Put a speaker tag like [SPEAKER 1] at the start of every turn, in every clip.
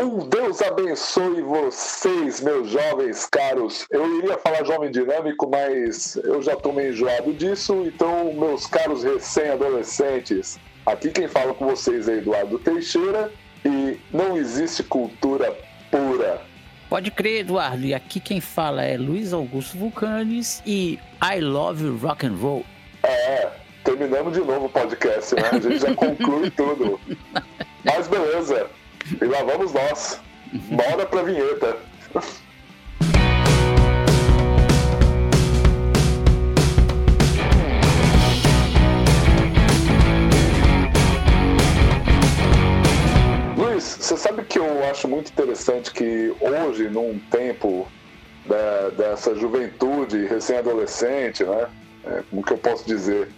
[SPEAKER 1] Um Deus abençoe vocês, meus jovens caros. Eu iria falar jovem dinâmico, mas eu já estou meio enjoado disso. Então, meus caros recém-adolescentes, aqui quem fala com vocês é Eduardo Teixeira e não existe cultura pura.
[SPEAKER 2] Pode crer, Eduardo. E aqui quem fala é Luiz Augusto Vulcanes e I Love Rock and Roll.
[SPEAKER 1] É, terminamos de novo o podcast, né? A gente já conclui tudo. Mas beleza. E lá vamos nós. Bora pra vinheta. Luiz, você sabe que eu acho muito interessante que hoje, num tempo da, dessa juventude recém-adolescente, né? É, como que eu posso dizer?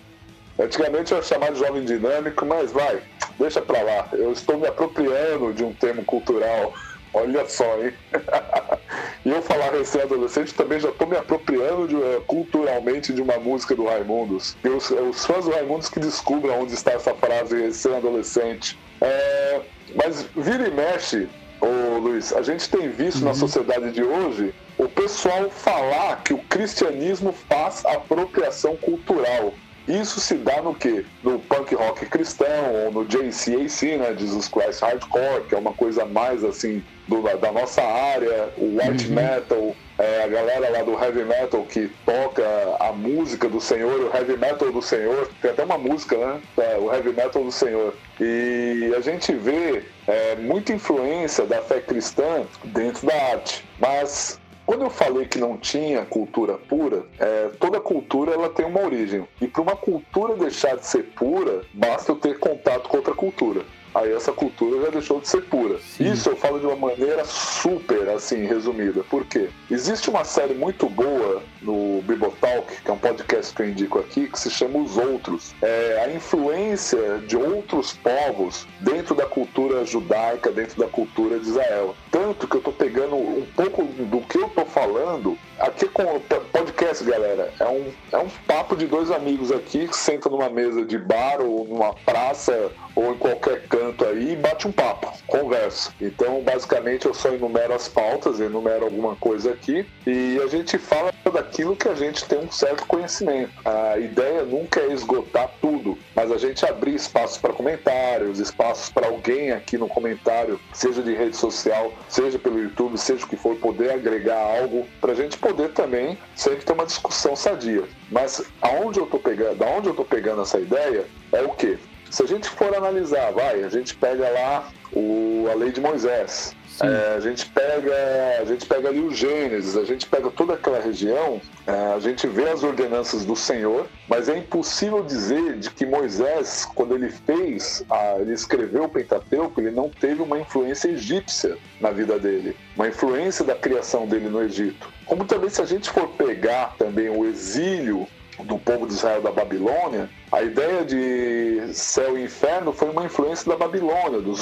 [SPEAKER 1] Antigamente eu ia chamar de jovem dinâmico, mas vai, deixa pra lá. Eu estou me apropriando de um termo cultural. Olha só, hein? e eu falar recém-adolescente também já estou me apropriando de, uh, culturalmente de uma música do Raimundos. E os, os fãs do Raimundos que descubram onde está essa frase recém-adolescente. É, mas vira e mexe, ô Luiz, a gente tem visto uhum. na sociedade de hoje o pessoal falar que o cristianismo faz apropriação cultural. Isso se dá no que? No punk rock cristão, ou no JCAC, né? Jesus Christ Hardcore, que é uma coisa mais assim do, da nossa área, o white uhum. metal, é, a galera lá do heavy metal que toca a música do Senhor, o heavy metal do Senhor, tem até uma música, né? É, o heavy metal do Senhor. E a gente vê é, muita influência da fé cristã dentro da arte. Mas quando eu falei que não tinha cultura pura, é, toda cultura ela tem uma origem. E para uma cultura deixar de ser pura, basta eu ter contato com outra cultura aí essa cultura já deixou de ser pura. Sim. Isso eu falo de uma maneira super, assim, resumida. Por quê? Existe uma série muito boa no Bibotalk, que é um podcast que eu indico aqui, que se chama Os Outros. É a influência de outros povos dentro da cultura judaica, dentro da cultura de Israel. Tanto que eu tô pegando um pouco do que eu tô falando aqui com o podcast, galera. É um, é um papo de dois amigos aqui que sentam numa mesa de bar ou numa praça ou em qualquer canto aí e bate um papo, conversa. Então, basicamente, eu só enumero as pautas, enumero alguma coisa aqui e a gente fala daquilo que a gente tem um certo conhecimento. A ideia nunca é esgotar tudo, mas a gente abrir espaços para comentários, espaços para alguém aqui no comentário, seja de rede social, seja pelo YouTube, seja o que for, poder agregar algo para a gente poder também sempre ter uma discussão sadia. Mas aonde eu tô pegando, aonde eu tô pegando essa ideia é o que? Se a gente for analisar, vai, a gente pega lá o, a lei de Moisés. É, a gente pega a gente pega ali o Gênesis, a gente pega toda aquela região, é, a gente vê as ordenanças do Senhor, mas é impossível dizer de que Moisés, quando ele fez, a, ele escreveu o Pentateuco, ele não teve uma influência egípcia na vida dele, uma influência da criação dele no Egito. Como também se a gente for pegar também o exílio do povo de Israel da Babilônia, a ideia de céu e inferno foi uma influência da Babilônia, do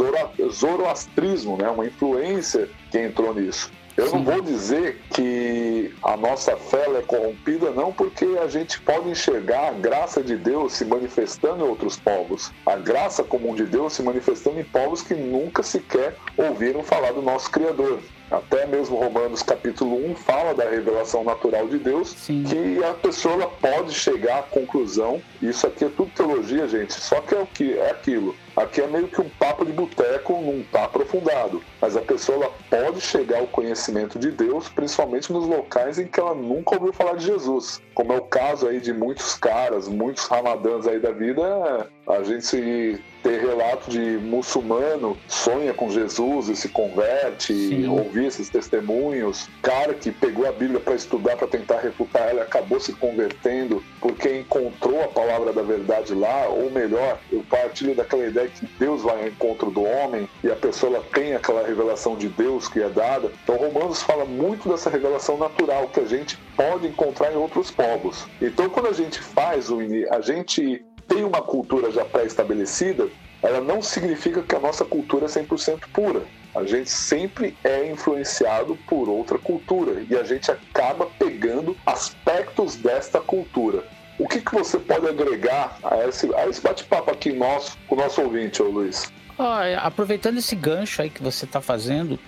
[SPEAKER 1] zoroastrismo, né? uma influência que entrou nisso. Eu não vou dizer que a nossa fé é corrompida, não, porque a gente pode enxergar a graça de Deus se manifestando em outros povos. A graça comum de Deus se manifestando em povos que nunca sequer ouviram falar do nosso Criador. Até mesmo Romanos capítulo 1 fala da revelação natural de Deus, Sim. que a pessoa pode chegar à conclusão, isso aqui é tudo teologia, gente, só que é o que é aquilo. Aqui é meio que um papo de boteco, não está aprofundado, mas a pessoa pode chegar ao conhecimento de Deus, principalmente nos locais em que ela nunca ouviu falar de Jesus. Como é o caso aí de muitos caras, muitos ramadãs aí da vida, a gente se ter relato de muçulmano sonha com Jesus e se converte, e ouvir esses testemunhos. Cara que pegou a Bíblia para estudar, para tentar refutar ela, acabou se convertendo porque encontrou a palavra da verdade lá, ou melhor, eu partilho daquela ideia que Deus vai ao encontro do homem e a pessoa tem aquela revelação de Deus que é dada. Então, Romanos fala muito dessa revelação natural que a gente pode encontrar em outros povos. Então, quando a gente faz o a gente tem uma cultura já pré-estabelecida, ela não significa que a nossa cultura é 100% pura. A gente sempre é influenciado por outra cultura e a gente acaba pegando aspectos desta cultura. O que, que você pode agregar a esse, a esse bate-papo aqui nosso, com o nosso ouvinte, ô Luiz?
[SPEAKER 2] aproveitando esse gancho aí que você está fazendo,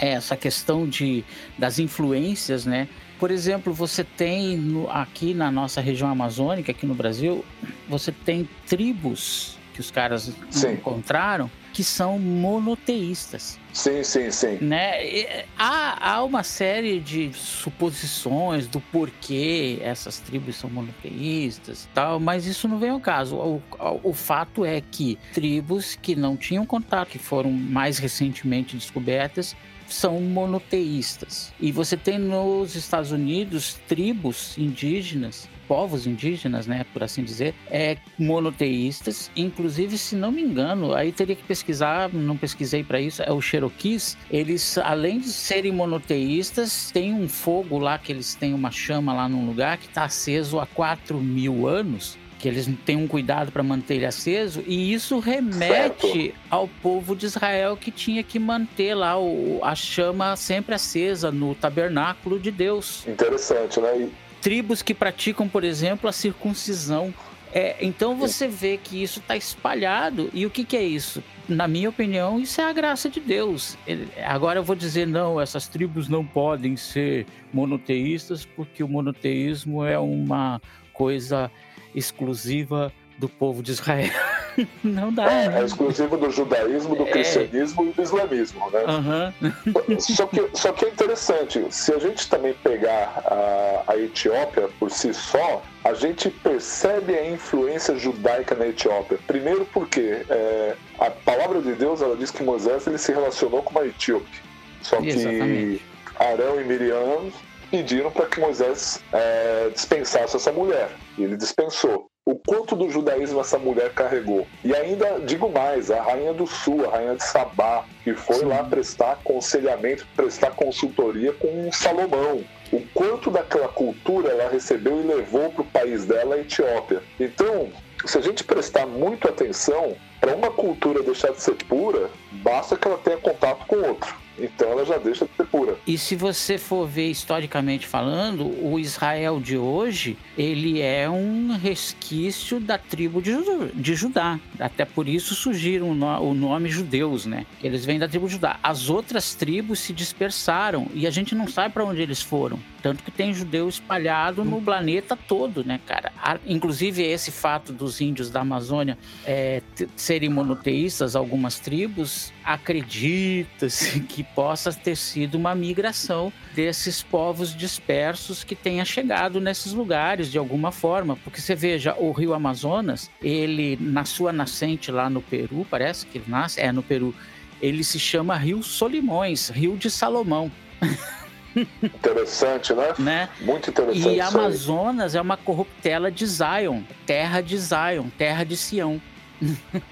[SPEAKER 2] é essa questão de, das influências, né? Por exemplo, você tem no, aqui na nossa região amazônica, aqui no Brasil, você tem tribos que os caras sim. encontraram que são monoteístas.
[SPEAKER 1] Sim, sim, sim.
[SPEAKER 2] Né? Há, há uma série de suposições do porquê essas tribos são monoteístas tal, mas isso não vem ao caso. O, o, o fato é que tribos que não tinham contato, que foram mais recentemente descobertas, são monoteístas. E você tem nos Estados Unidos tribos indígenas povos indígenas, né, por assim dizer, é monoteístas. Inclusive, se não me engano, aí teria que pesquisar, não pesquisei para isso, é o Cherokees. Eles, além de serem monoteístas, tem um fogo lá que eles têm uma chama lá num lugar que está aceso há 4 mil anos que eles têm um cuidado para manter ele aceso, e isso remete certo. ao povo de Israel que tinha que manter lá o, a chama sempre acesa no tabernáculo de Deus.
[SPEAKER 1] Interessante, né? E...
[SPEAKER 2] Tribos que praticam, por exemplo, a circuncisão. É, então você vê que isso está espalhado, e o que, que é isso? na minha opinião, isso é a graça de Deus. Agora eu vou dizer, não, essas tribos não podem ser monoteístas, porque o monoteísmo é uma coisa exclusiva do povo de Israel. Não dá.
[SPEAKER 1] É, né? é exclusivo do judaísmo, do é. cristianismo e do islamismo, né? Uhum. Só, que, só que é interessante, se a gente também pegar a, a Etiópia por si só, a gente percebe a influência judaica na Etiópia. Primeiro porque é, a palavra de Deus ela diz que Moisés ele se relacionou com uma etíope. Só que Exatamente. Arão e Miriam pediram para que Moisés é, dispensasse essa mulher. E ele dispensou. O quanto do judaísmo essa mulher carregou. E ainda digo mais, a rainha do sul, a rainha de Sabá, que foi Sim. lá prestar aconselhamento, prestar consultoria com Salomão. O quanto daquela cultura ela recebeu e levou para o país dela, a Etiópia. Então, se a gente prestar muito atenção, para uma cultura deixar de ser pura, basta que ela tenha contato com outro. Então ela já deixa de ser pura.
[SPEAKER 2] E se você for ver historicamente falando, o Israel de hoje, ele é um resquício da tribo de, Judá. Até por isso surgiram o nome judeus, né? Eles vêm da tribo de Judá. As outras tribos se dispersaram e a gente não sabe para onde eles foram. Tanto que tem judeu espalhado no planeta todo, né, cara? Inclusive, esse fato dos índios da Amazônia é, serem monoteístas, algumas tribos, acredita-se que possa ter sido uma migração desses povos dispersos que tenha chegado nesses lugares de alguma forma. Porque você veja, o rio Amazonas, ele, na sua nascente lá no Peru, parece que ele nasce, é no Peru, ele se chama Rio Solimões, Rio de Salomão.
[SPEAKER 1] Interessante, né? né? Muito interessante.
[SPEAKER 2] E Amazonas é uma corruptela de Zion, terra de Zion, terra de Sião.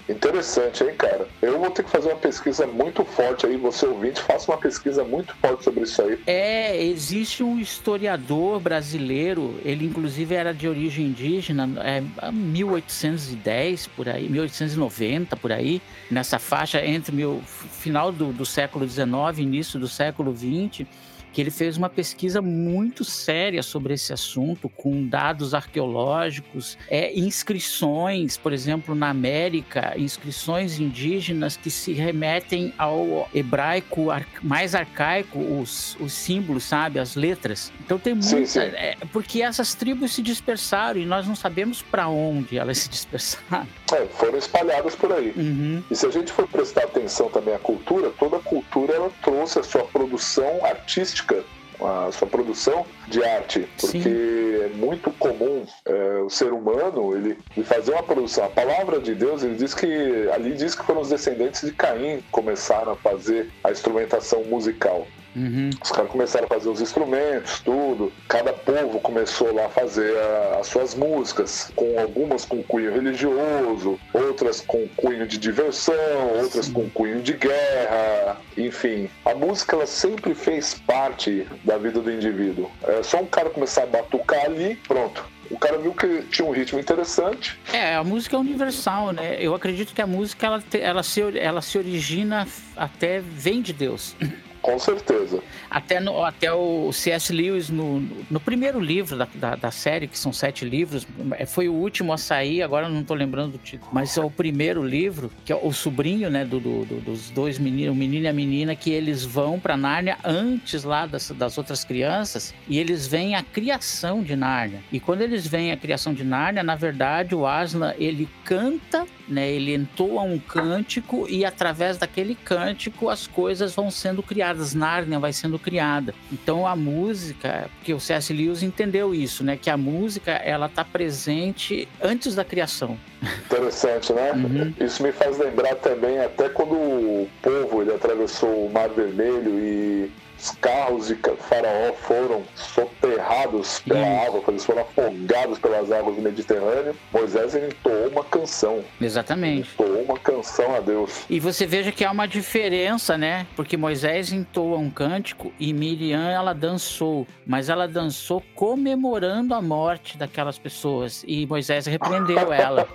[SPEAKER 1] Interessante, hein, cara? Eu vou ter que fazer uma pesquisa muito forte aí, você ouvinte, faça uma pesquisa muito forte sobre isso aí.
[SPEAKER 2] É, existe um historiador brasileiro, ele inclusive era de origem indígena, é 1810 por aí, 1890 por aí, nessa faixa entre o final do, do século XIX, início do século XX que ele fez uma pesquisa muito séria sobre esse assunto, com dados arqueológicos, é, inscrições, por exemplo, na América, inscrições indígenas que se remetem ao hebraico mais arcaico, os, os símbolos, sabe, as letras. Então tem muita. É, porque essas tribos se dispersaram e nós não sabemos para onde elas se dispersaram.
[SPEAKER 1] É, foram espalhadas por aí. Uhum. E se a gente for prestar atenção também à cultura, toda cultura ela trouxe a sua produção artística artística, a sua produção de arte, porque Sim. é muito comum é, o ser humano ele, ele, fazer uma produção. A palavra de Deus ele diz que ali diz que foram os descendentes de Caim que começaram a fazer a instrumentação musical. Uhum. Os caras começaram a fazer os instrumentos, tudo. Cada povo começou lá a fazer a, as suas músicas, com algumas com cunho religioso, outras com cunho de diversão, outras Sim. com cunho de guerra, enfim. A música ela sempre fez parte da vida do indivíduo. É só um cara começar a batucar ali, pronto. O cara viu que tinha um ritmo interessante.
[SPEAKER 2] É, a música é universal, né? Eu acredito que a música ela, ela, se, ela se origina até vem de Deus.
[SPEAKER 1] Com certeza.
[SPEAKER 2] Até, no, até o C.S. Lewis, no, no primeiro livro da, da, da, série, que são sete livros, é, foi o último a sair, agora não estou lembrando do título, mas é o primeiro livro, que é o sobrinho, né, do, do, do dos dois meninos, o menino e a menina, que eles vão para Nárnia antes lá das, das outras crianças, e eles veem a criação de Nárnia. E quando eles veem a criação de Nárnia, na verdade, o Aslan, ele canta né? Ele entoa um cântico e através daquele cântico as coisas vão sendo criadas, Nárnia vai sendo criada. Então a música, porque o C.S. Lewis entendeu isso, né? Que a música ela está presente antes da criação.
[SPEAKER 1] Interessante, né? Uhum. Isso me faz lembrar também até quando o povo ele atravessou o Mar Vermelho e os carros de Faraó foram soterrados pela Isso. água, eles foram afogados pelas águas do Mediterrâneo. Moisés entoou uma canção.
[SPEAKER 2] Exatamente.
[SPEAKER 1] Entoou uma canção a Deus.
[SPEAKER 2] E você veja que há uma diferença, né? Porque Moisés entoa um cântico e Miriam ela dançou, mas ela dançou comemorando a morte daquelas pessoas e Moisés repreendeu ela.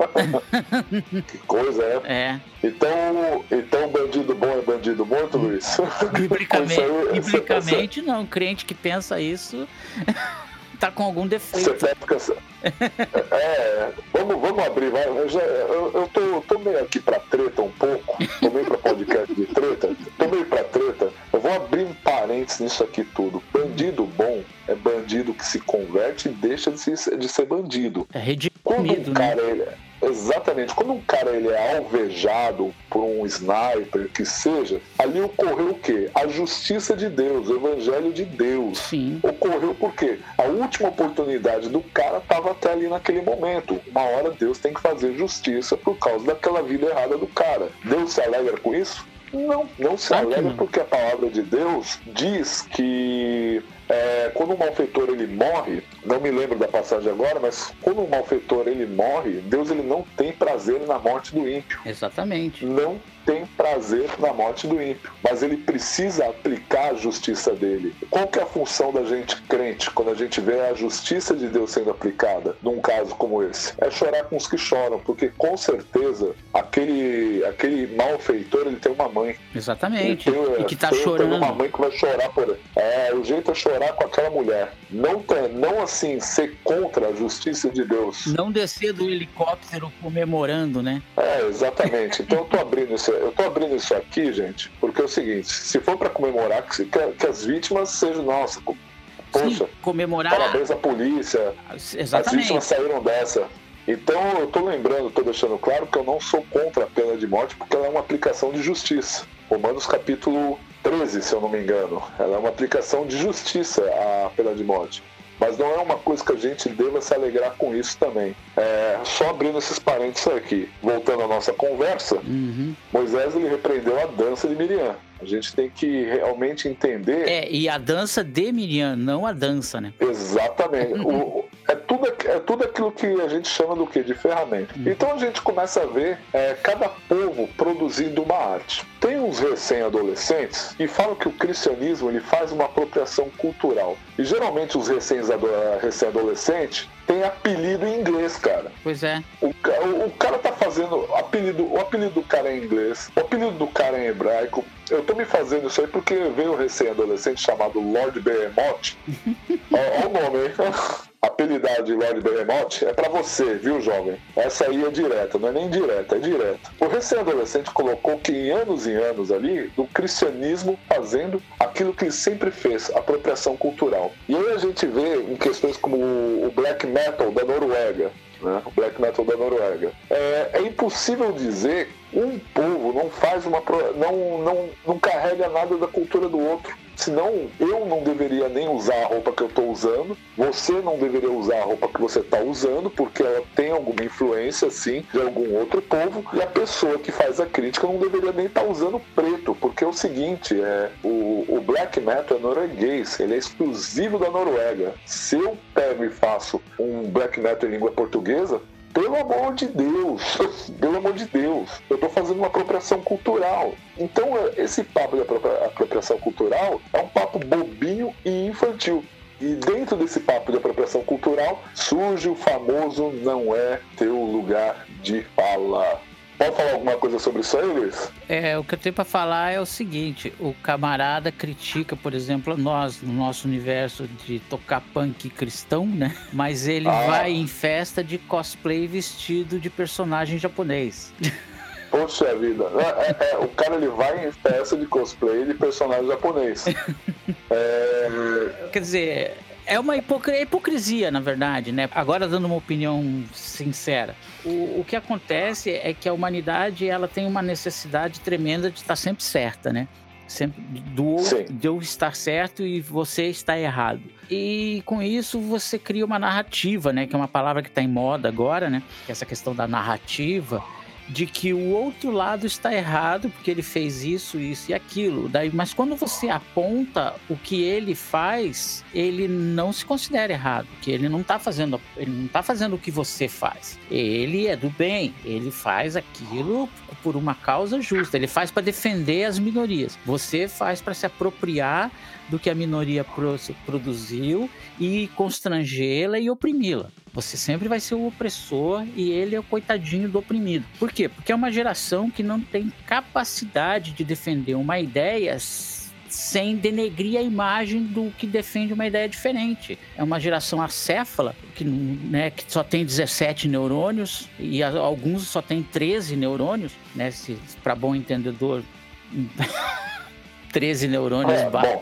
[SPEAKER 1] que coisa, é?
[SPEAKER 2] É.
[SPEAKER 1] Então, então bandido bom é bandido morto, Luiz?
[SPEAKER 2] Biblicamente, biblicamente não. Crente que pensa isso tá com algum defeito. Você
[SPEAKER 1] fica... É, vamos, vamos abrir. Eu, já, eu, eu tô, tô, meio aqui pra treta um pouco. Tô meio pra podcast de treta. Tô meio pra treta. Eu vou abrir um parênteses nisso aqui tudo. Bandido bom é bandido que se converte e deixa de, se, de ser bandido.
[SPEAKER 2] É redimido,
[SPEAKER 1] Quando um cara, né? Exatamente. Quando um cara ele é alvejado por um sniper, que seja, ali ocorreu o quê? A justiça de Deus, o evangelho de Deus.
[SPEAKER 2] Sim.
[SPEAKER 1] Ocorreu porque a última oportunidade do cara estava até ali naquele momento. Uma hora Deus tem que fazer justiça por causa daquela vida errada do cara. Deus se alegra com isso? Não, não se alegra porque a palavra de Deus diz que é, quando o malfeitor ele morre, não me lembro da passagem agora, mas quando o malfeitor ele morre, Deus ele não tem prazer na morte do ímpio.
[SPEAKER 2] Exatamente.
[SPEAKER 1] Não tem prazer na morte do ímpio, mas ele precisa aplicar a justiça dele. Qual que é a função da gente crente quando a gente vê a justiça de Deus sendo aplicada num caso como esse? É chorar com os que choram, porque com certeza aquele aquele malfeitor ele tem uma mãe.
[SPEAKER 2] Exatamente.
[SPEAKER 1] Tem,
[SPEAKER 2] e que tá chorando.
[SPEAKER 1] Tem uma mãe que vai chorar por ele. É, o jeito é chorar com aquela mulher. Não não assim ser contra a justiça de Deus.
[SPEAKER 2] Não descer do helicóptero comemorando, né?
[SPEAKER 1] É, exatamente. Então eu tô abrindo esse eu tô abrindo isso aqui, gente, porque é o seguinte: se for para comemorar que, que, as vítimas sejam nossa, poxa, Sim,
[SPEAKER 2] comemorar.
[SPEAKER 1] Parabéns à polícia.
[SPEAKER 2] Exatamente.
[SPEAKER 1] As vítimas saíram dessa. Então eu tô lembrando, tô deixando claro que eu não sou contra a pena de morte, porque ela é uma aplicação de justiça. Romanos capítulo 13, se eu não me engano. Ela é uma aplicação de justiça à pena de morte. Mas não é uma coisa que a gente deva se alegrar com isso também. É, só abrindo esses parênteses aqui, voltando à nossa conversa,
[SPEAKER 2] uhum.
[SPEAKER 1] Moisés ele repreendeu a dança de Miriam. A gente tem que realmente entender.
[SPEAKER 2] É, e a dança de Miriam, não a dança, né?
[SPEAKER 1] Exatamente. o, é, tudo, é tudo aquilo que a gente chama do que? De ferramenta. Uhum. Então a gente começa a ver é, cada povo produzindo uma arte. Tem uns recém-adolescentes que falam que o cristianismo ele faz uma apropriação cultural. E geralmente os recém-adolescentes têm apelido em inglês, cara.
[SPEAKER 2] Pois é.
[SPEAKER 1] O, o, o cara tá fazendo apelido, o apelido do cara é em inglês, o apelido do cara é em hebraico. Eu tô me fazendo isso aí porque veio um recém-adolescente chamado Lord Behemoth. Olha o nome aí. Apelidado de Lord Behemoth é para você, viu, jovem? Essa aí é direta, não é nem direta, é direta. O recém-adolescente colocou que em anos e anos ali, do cristianismo fazendo aquilo que ele sempre fez, apropriação cultural. E aí a gente vê em questões como o black metal da Noruega, né? o black metal da Noruega. É, é, impossível dizer um povo não faz uma não, não, não carrega nada da cultura do outro. Senão eu não deveria nem usar a roupa que eu estou usando, você não deveria usar a roupa que você está usando, porque ela tem alguma influência, sim, de algum outro povo, e a pessoa que faz a crítica não deveria nem estar tá usando preto, porque é o seguinte, é, o, o black metal é norueguês, ele é exclusivo da Noruega. Se eu pego e faço um black metal em língua portuguesa, pelo amor de Deus, pelo amor de Deus, eu estou fazendo uma apropriação cultural. Então, esse papo de apropriação cultural é um papo bobinho e infantil. E dentro desse papo de apropriação cultural surge o famoso não é teu lugar de fala. Pode falar alguma coisa sobre isso aí, Luiz?
[SPEAKER 2] É, o que eu tenho para falar é o seguinte: o camarada critica, por exemplo, nós, no nosso universo de tocar punk cristão, né? Mas ele ah. vai em festa de cosplay vestido de personagem japonês.
[SPEAKER 1] Poxa vida, é, é, é, o cara ele vai em festa de cosplay de personagem japonês.
[SPEAKER 2] É... Quer dizer, é uma é hipocrisia, na verdade, né? Agora dando uma opinião sincera. O, o que acontece é que a humanidade ela tem uma necessidade tremenda de estar sempre certa, né? Sempre do de eu estar certo e você está errado. E com isso você cria uma narrativa, né? Que é uma palavra que está em moda agora, né? É essa questão da narrativa de que o outro lado está errado porque ele fez isso, isso e aquilo. Daí, mas quando você aponta o que ele faz, ele não se considera errado, que ele não está fazendo, ele não tá fazendo o que você faz. Ele é do bem, ele faz aquilo por uma causa justa, ele faz para defender as minorias. Você faz para se apropriar do que a minoria produziu e constrangê-la e oprimi-la. Você sempre vai ser o opressor e ele é o coitadinho do oprimido. Por quê? Porque é uma geração que não tem capacidade de defender uma ideia sem denegrir a imagem do que defende uma ideia diferente. É uma geração acéfala, que, né, que só tem 17 neurônios e alguns só tem 13 neurônios, né, para bom entendedor. 13 neurônios é, basta.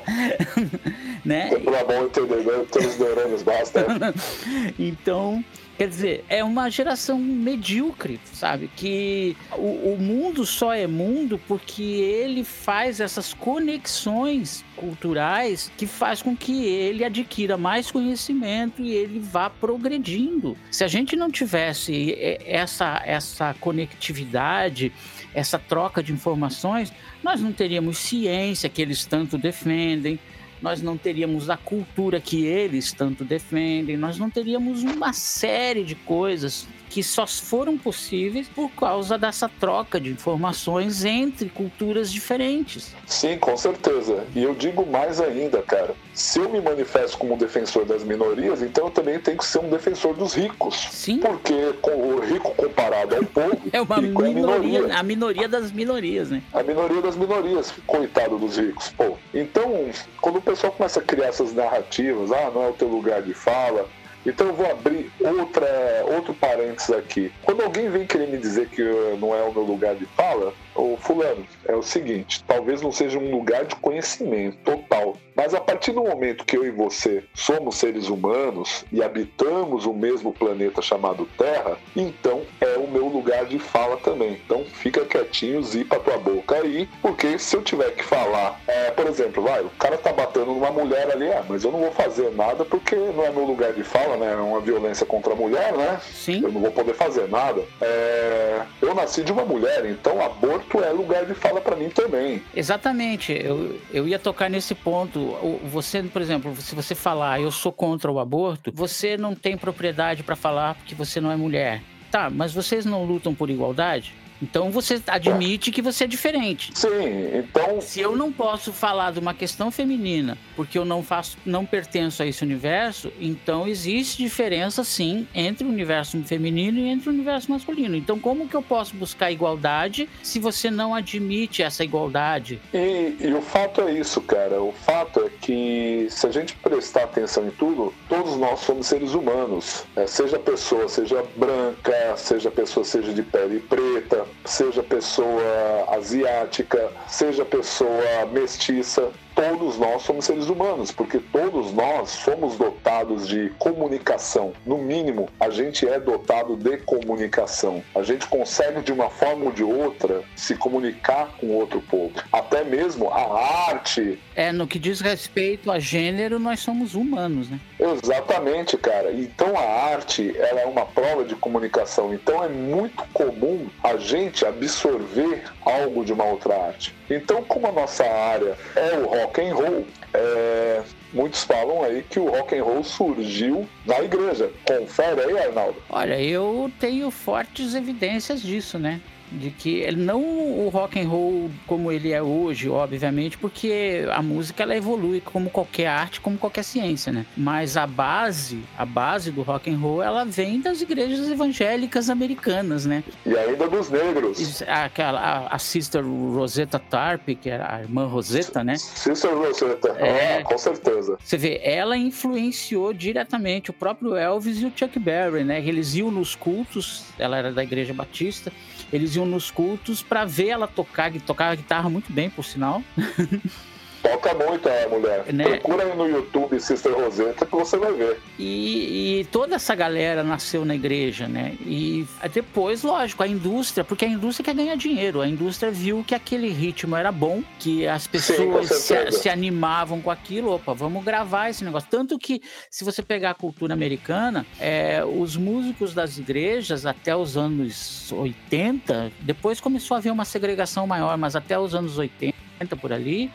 [SPEAKER 1] né? Para bom entendedor, 13 neurônios basta.
[SPEAKER 2] então, Quer dizer, é uma geração medíocre, sabe? Que o, o, mundo só é mundo porque ele faz essas conexões culturais que faz com que ele adquira mais conhecimento e ele vá progredindo. Se a gente não tivesse essa, essa conectividade, essa troca de informações, nós não teríamos ciência que eles tanto defendem, nós não teríamos a cultura que eles tanto defendem, nós não teríamos uma série de coisas que só foram possíveis por causa dessa troca de informações entre culturas diferentes.
[SPEAKER 1] Sim, com certeza. E eu digo mais ainda, cara. Se eu me manifesto como defensor das minorias, então eu também tenho que ser um defensor dos ricos.
[SPEAKER 2] Sim.
[SPEAKER 1] Porque o rico comparado ao povo,
[SPEAKER 2] é uma minoria, é a minoria, a minoria das minorias, né?
[SPEAKER 1] A minoria das minorias, coitado dos ricos. Pô. Então, quando o pessoal começa a criar essas narrativas, ah, não é o teu lugar de fala, então eu vou abrir outra, outro parênteses aqui. Quando alguém vem querer me dizer que não é o meu lugar de fala, o fulano, é o seguinte, talvez não seja um lugar de conhecimento total, mas a partir do momento que eu e você somos seres humanos e habitamos o mesmo planeta chamado Terra, então é o meu lugar de fala também. Então fica quietinho, zipa tua boca aí, porque se eu tiver que falar, é, por exemplo, vai, o cara tá batendo numa mulher ali, ah, mas eu não vou fazer nada porque não é meu lugar de fala, né? É uma violência contra a mulher, né?
[SPEAKER 2] Sim.
[SPEAKER 1] Eu não vou poder fazer nada. É, eu nasci de uma mulher, então aborto aborto é lugar de fala para mim também.
[SPEAKER 2] Exatamente. Eu, eu ia tocar nesse ponto. Você, por exemplo, se você falar eu sou contra o aborto, você não tem propriedade para falar porque você não é mulher. Tá, mas vocês não lutam por igualdade? Então você admite que você é diferente.
[SPEAKER 1] Sim, então.
[SPEAKER 2] Se eu não posso falar de uma questão feminina porque eu não faço, não pertenço a esse universo, então existe diferença sim entre o universo feminino e entre o universo masculino. Então como que eu posso buscar igualdade se você não admite essa igualdade?
[SPEAKER 1] E, e o fato é isso, cara. O fato é que se a gente prestar atenção em tudo, todos nós somos seres humanos. É, seja pessoa, seja branca, seja pessoa, seja de pele preta, seja pessoa asiática, seja pessoa mestiça, todos nós somos seres humanos, porque todos nós somos dotados de comunicação. No mínimo, a gente é dotado de comunicação. A gente consegue, de uma forma ou de outra, se comunicar com outro povo. Até mesmo a arte.
[SPEAKER 2] É, no que diz respeito a gênero, nós somos humanos, né?
[SPEAKER 1] Exatamente, cara. Então a arte, ela é uma prova de comunicação. Então é muito comum a gente absorver algo de uma outra arte. Então, como a nossa área é o rock and roll, é, muitos falam aí que o rock and roll surgiu na igreja. Confere aí, Arnaldo.
[SPEAKER 2] Olha, eu tenho fortes evidências disso, né? De que ele não o rock and roll como ele é hoje, obviamente, porque a música ela evolui como qualquer arte, como qualquer ciência, né? Mas a base, a base do rock and roll, ela vem das igrejas evangélicas americanas, né?
[SPEAKER 1] E ainda dos negros.
[SPEAKER 2] Aquela a, a Sister Rosetta Tarp, que era a irmã Rosetta, né?
[SPEAKER 1] Sister Rosetta, é, ah, com certeza.
[SPEAKER 2] Você vê, ela influenciou diretamente o próprio Elvis e o Chuck Berry, né? Eles iam nos cultos, ela era da igreja batista, eles iam nos cultos para ver ela tocar, tocar a guitarra muito bem, por sinal.
[SPEAKER 1] Toca muito a mulher. Né? Procura aí no YouTube Sister Rosetta que você vai ver.
[SPEAKER 2] E, e, toda essa galera nasceu na igreja, né? E depois, lógico, a indústria, porque a indústria quer ganhar dinheiro. A indústria viu que aquele ritmo era bom, que as pessoas Sim, se, se, animavam com aquilo. Opa, vamos gravar esse negócio. Tanto que, se você pegar a cultura americana, é, os músicos das igrejas, até os anos 80, depois começou a haver uma segregação maior, mas até os anos 80, por ali,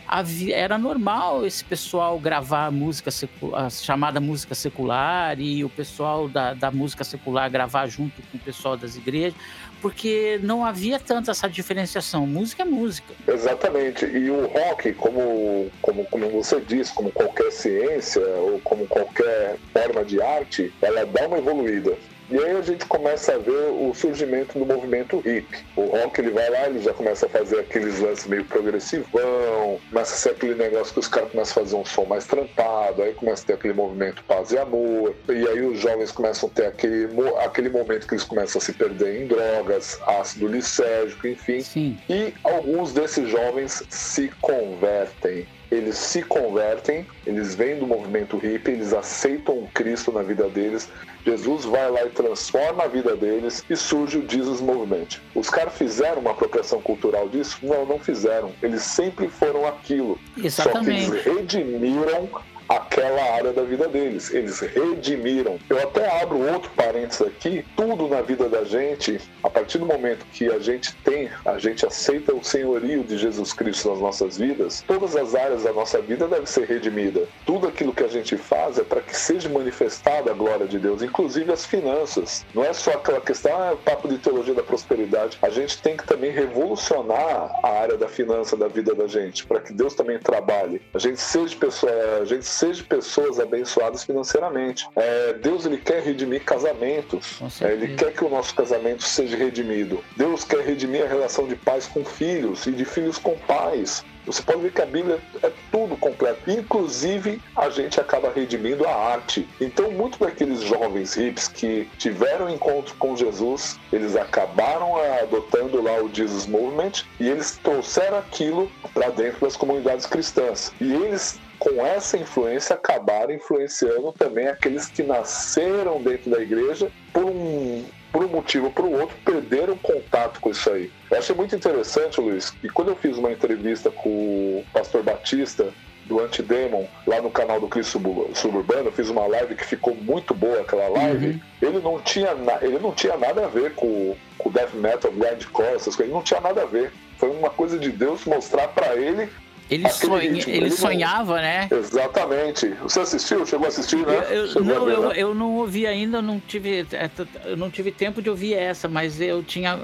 [SPEAKER 2] era normal esse pessoal gravar música a chamada música secular e o pessoal da, da música secular gravar junto com o pessoal das igrejas, porque não havia tanta essa diferenciação. Música é música.
[SPEAKER 1] Exatamente. E o rock, como, como, como você disse, como qualquer ciência ou como qualquer forma de arte, ela dá uma evoluída. E aí a gente começa a ver o surgimento do movimento hip. O rock ele vai lá, ele já começa a fazer aqueles lances meio progressivão, começa a ser aquele negócio que os caras começam a fazer um som mais trampado, aí começa a ter aquele movimento paz e amor, e aí os jovens começam a ter aquele, aquele momento que eles começam a se perder em drogas, ácido lisérgico, enfim.
[SPEAKER 2] Sim.
[SPEAKER 1] E alguns desses jovens se convertem eles se convertem, eles vêm do movimento hippie, eles aceitam o Cristo na vida deles, Jesus vai lá e transforma a vida deles e surge o Jesus Movement. Os caras fizeram uma apropriação cultural disso? Não, não fizeram. Eles sempre foram aquilo.
[SPEAKER 2] Exatamente.
[SPEAKER 1] Só que eles redimiram aquela área da vida deles. Eles redimiram. Eu até abro outro parênteses aqui. Tudo na vida da gente, a partir do momento que a gente tem, a gente aceita o senhorio de Jesus Cristo nas nossas vidas, todas as áreas da nossa vida devem ser redimidas. Tudo aquilo que a gente faz é para que seja manifestada a glória de Deus, inclusive as finanças. Não é só aquela questão, ah, papo de teologia da prosperidade. A gente tem que também revolucionar a área da finança da vida da gente, para que Deus também trabalhe. A gente seja pessoa, a gente seja pessoas abençoadas financeiramente. É, Deus ele quer redimir casamentos. É, ele quer que o nosso casamento seja redimido. Deus quer redimir a relação de pais com filhos e de filhos com pais. Você pode ver que a Bíblia é tudo completo. Inclusive, a gente acaba redimindo a arte. Então, muitos daqueles jovens hips que tiveram encontro com Jesus, eles acabaram adotando lá o Jesus Movement e eles trouxeram aquilo para dentro das comunidades cristãs. E eles com essa influência, acabaram influenciando também aqueles que nasceram dentro da igreja por um, por um motivo ou por outro, perderam contato com isso aí. Eu achei muito interessante, Luiz, que quando eu fiz uma entrevista com o pastor Batista, do Antidemon lá no canal do Cristo Suburbano, eu fiz uma live que ficou muito boa aquela live. Uhum. Ele não tinha ele não tinha nada a ver com o death metal, grindcore, essas coisas, ele não tinha nada a ver. Foi uma coisa de Deus mostrar para ele
[SPEAKER 2] ele, sonha, ele, ele sonhava, não... né?
[SPEAKER 1] Exatamente. Você assistiu? Chegou a assistir, né?
[SPEAKER 2] Eu, eu não, ver, eu, né? eu, não ouvi ainda, não tive, é, eu não tive tempo de ouvir essa, mas eu tinha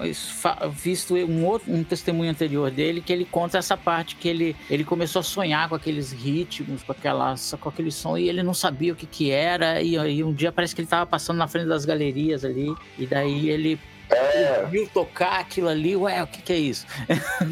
[SPEAKER 2] visto um outro um testemunho anterior dele que ele conta essa parte que ele, ele começou a sonhar com aqueles ritmos, com, aquela, com aquele som, e ele não sabia o que, que era. E, e um dia parece que ele estava passando na frente das galerias ali, e daí ele é... Viu tocar aquilo ali, ué, o que, que é isso?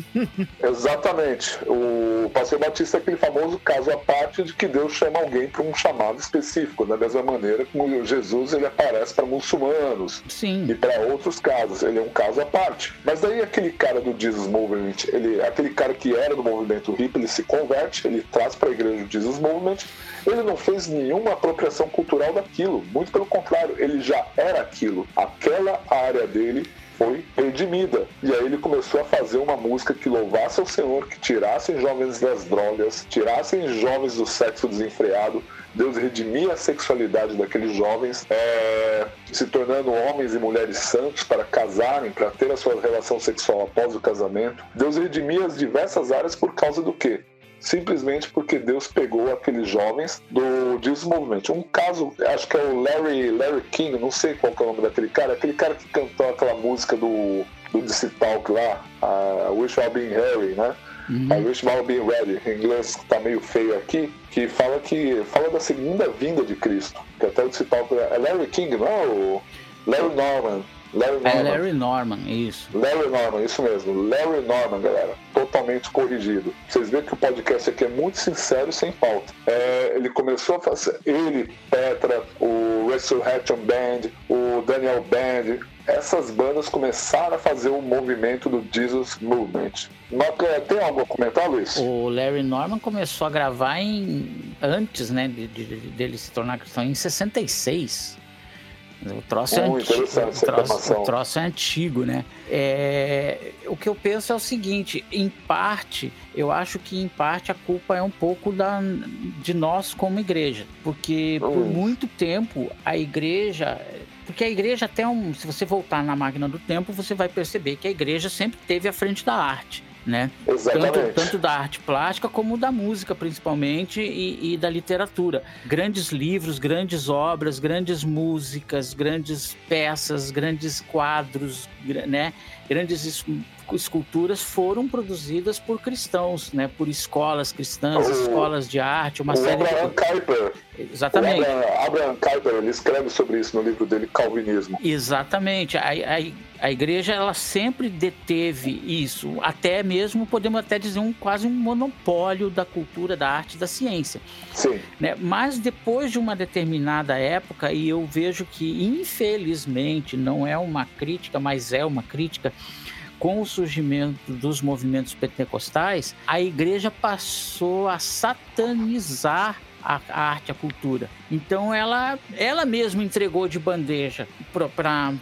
[SPEAKER 1] Exatamente. O Pastor Batista é aquele famoso caso à parte de que Deus chama alguém para um chamado específico, da mesma maneira como Jesus ele aparece para muçulmanos
[SPEAKER 2] Sim.
[SPEAKER 1] e para outros casos. Ele é um caso à parte. Mas daí aquele cara do Jesus Movement, ele, aquele cara que era do movimento hippie, ele se converte, ele traz para a igreja o Jesus Movement ele não fez nenhuma apropriação cultural daquilo, muito pelo contrário, ele já era aquilo. Aquela área dele foi redimida. E aí ele começou a fazer uma música que louvasse ao Senhor, que tirasse jovens das drogas, tirasse jovens do sexo desenfreado. Deus redimia a sexualidade daqueles jovens, é, se tornando homens e mulheres santos para casarem, para ter a sua relação sexual após o casamento. Deus redimia as diversas áreas por causa do quê? Simplesmente porque Deus pegou aqueles jovens do desenvolvimento. Um caso, acho que é o Larry, Larry King, não sei qual é o nome daquele cara, aquele cara que cantou aquela música do do DC Talk lá, a Wish I'll Be Harry, né? Uhum. I Wish I'll Be Ready, em inglês tá meio feio aqui, que fala que fala da segunda vinda de Cristo. Que até o DC Talk é Larry King, não é o Larry Norman.
[SPEAKER 2] Larry Norman. É Larry Norman, isso.
[SPEAKER 1] Larry Norman, isso mesmo. Larry Norman, galera. Totalmente corrigido. Vocês veem que o podcast aqui é muito sincero e sem pauta. É, ele começou a fazer. Ele, Petra, o Resurrection Band, o Daniel Band, essas bandas começaram a fazer o um movimento do Jesus Movement. É, tem algo a comentar, Luiz?
[SPEAKER 2] O Larry Norman começou a gravar em antes, né, de, de, dele se tornar cristão, em 66. O troço, é, antigo, o troço, o troço é antigo, né? É, o que eu penso é o seguinte: em parte, eu acho que em parte a culpa é um pouco da, de nós como igreja, porque por hum. muito tempo a igreja porque a igreja, até um. Se você voltar na máquina do tempo, você vai perceber que a igreja sempre teve à frente da arte né? Tanto, tanto, da arte plástica como da música, principalmente, e, e, da literatura. Grandes livros, grandes obras, grandes músicas, grandes peças, grandes quadros, né? Grandes esculturas foram produzidas por cristãos, né? Por escolas cristãs, o, escolas de arte, uma série
[SPEAKER 1] Abraham
[SPEAKER 2] de...
[SPEAKER 1] Kuyper.
[SPEAKER 2] Exatamente. O
[SPEAKER 1] Abraham, Abraham Kuyper, ele escreve sobre isso no livro dele, Calvinismo.
[SPEAKER 2] Exatamente. A, a, a igreja, ela sempre deteve isso, até mesmo, podemos até dizer, um quase um monopólio da cultura, da arte da ciência.
[SPEAKER 1] Sim.
[SPEAKER 2] Né? Mas depois de uma determinada época, e eu vejo que, infelizmente, não é uma crítica, mas é uma crítica, com o surgimento dos movimentos pentecostais, a igreja passou a satanizar a, a arte, a cultura. Então ela, ela mesma entregou de bandeja para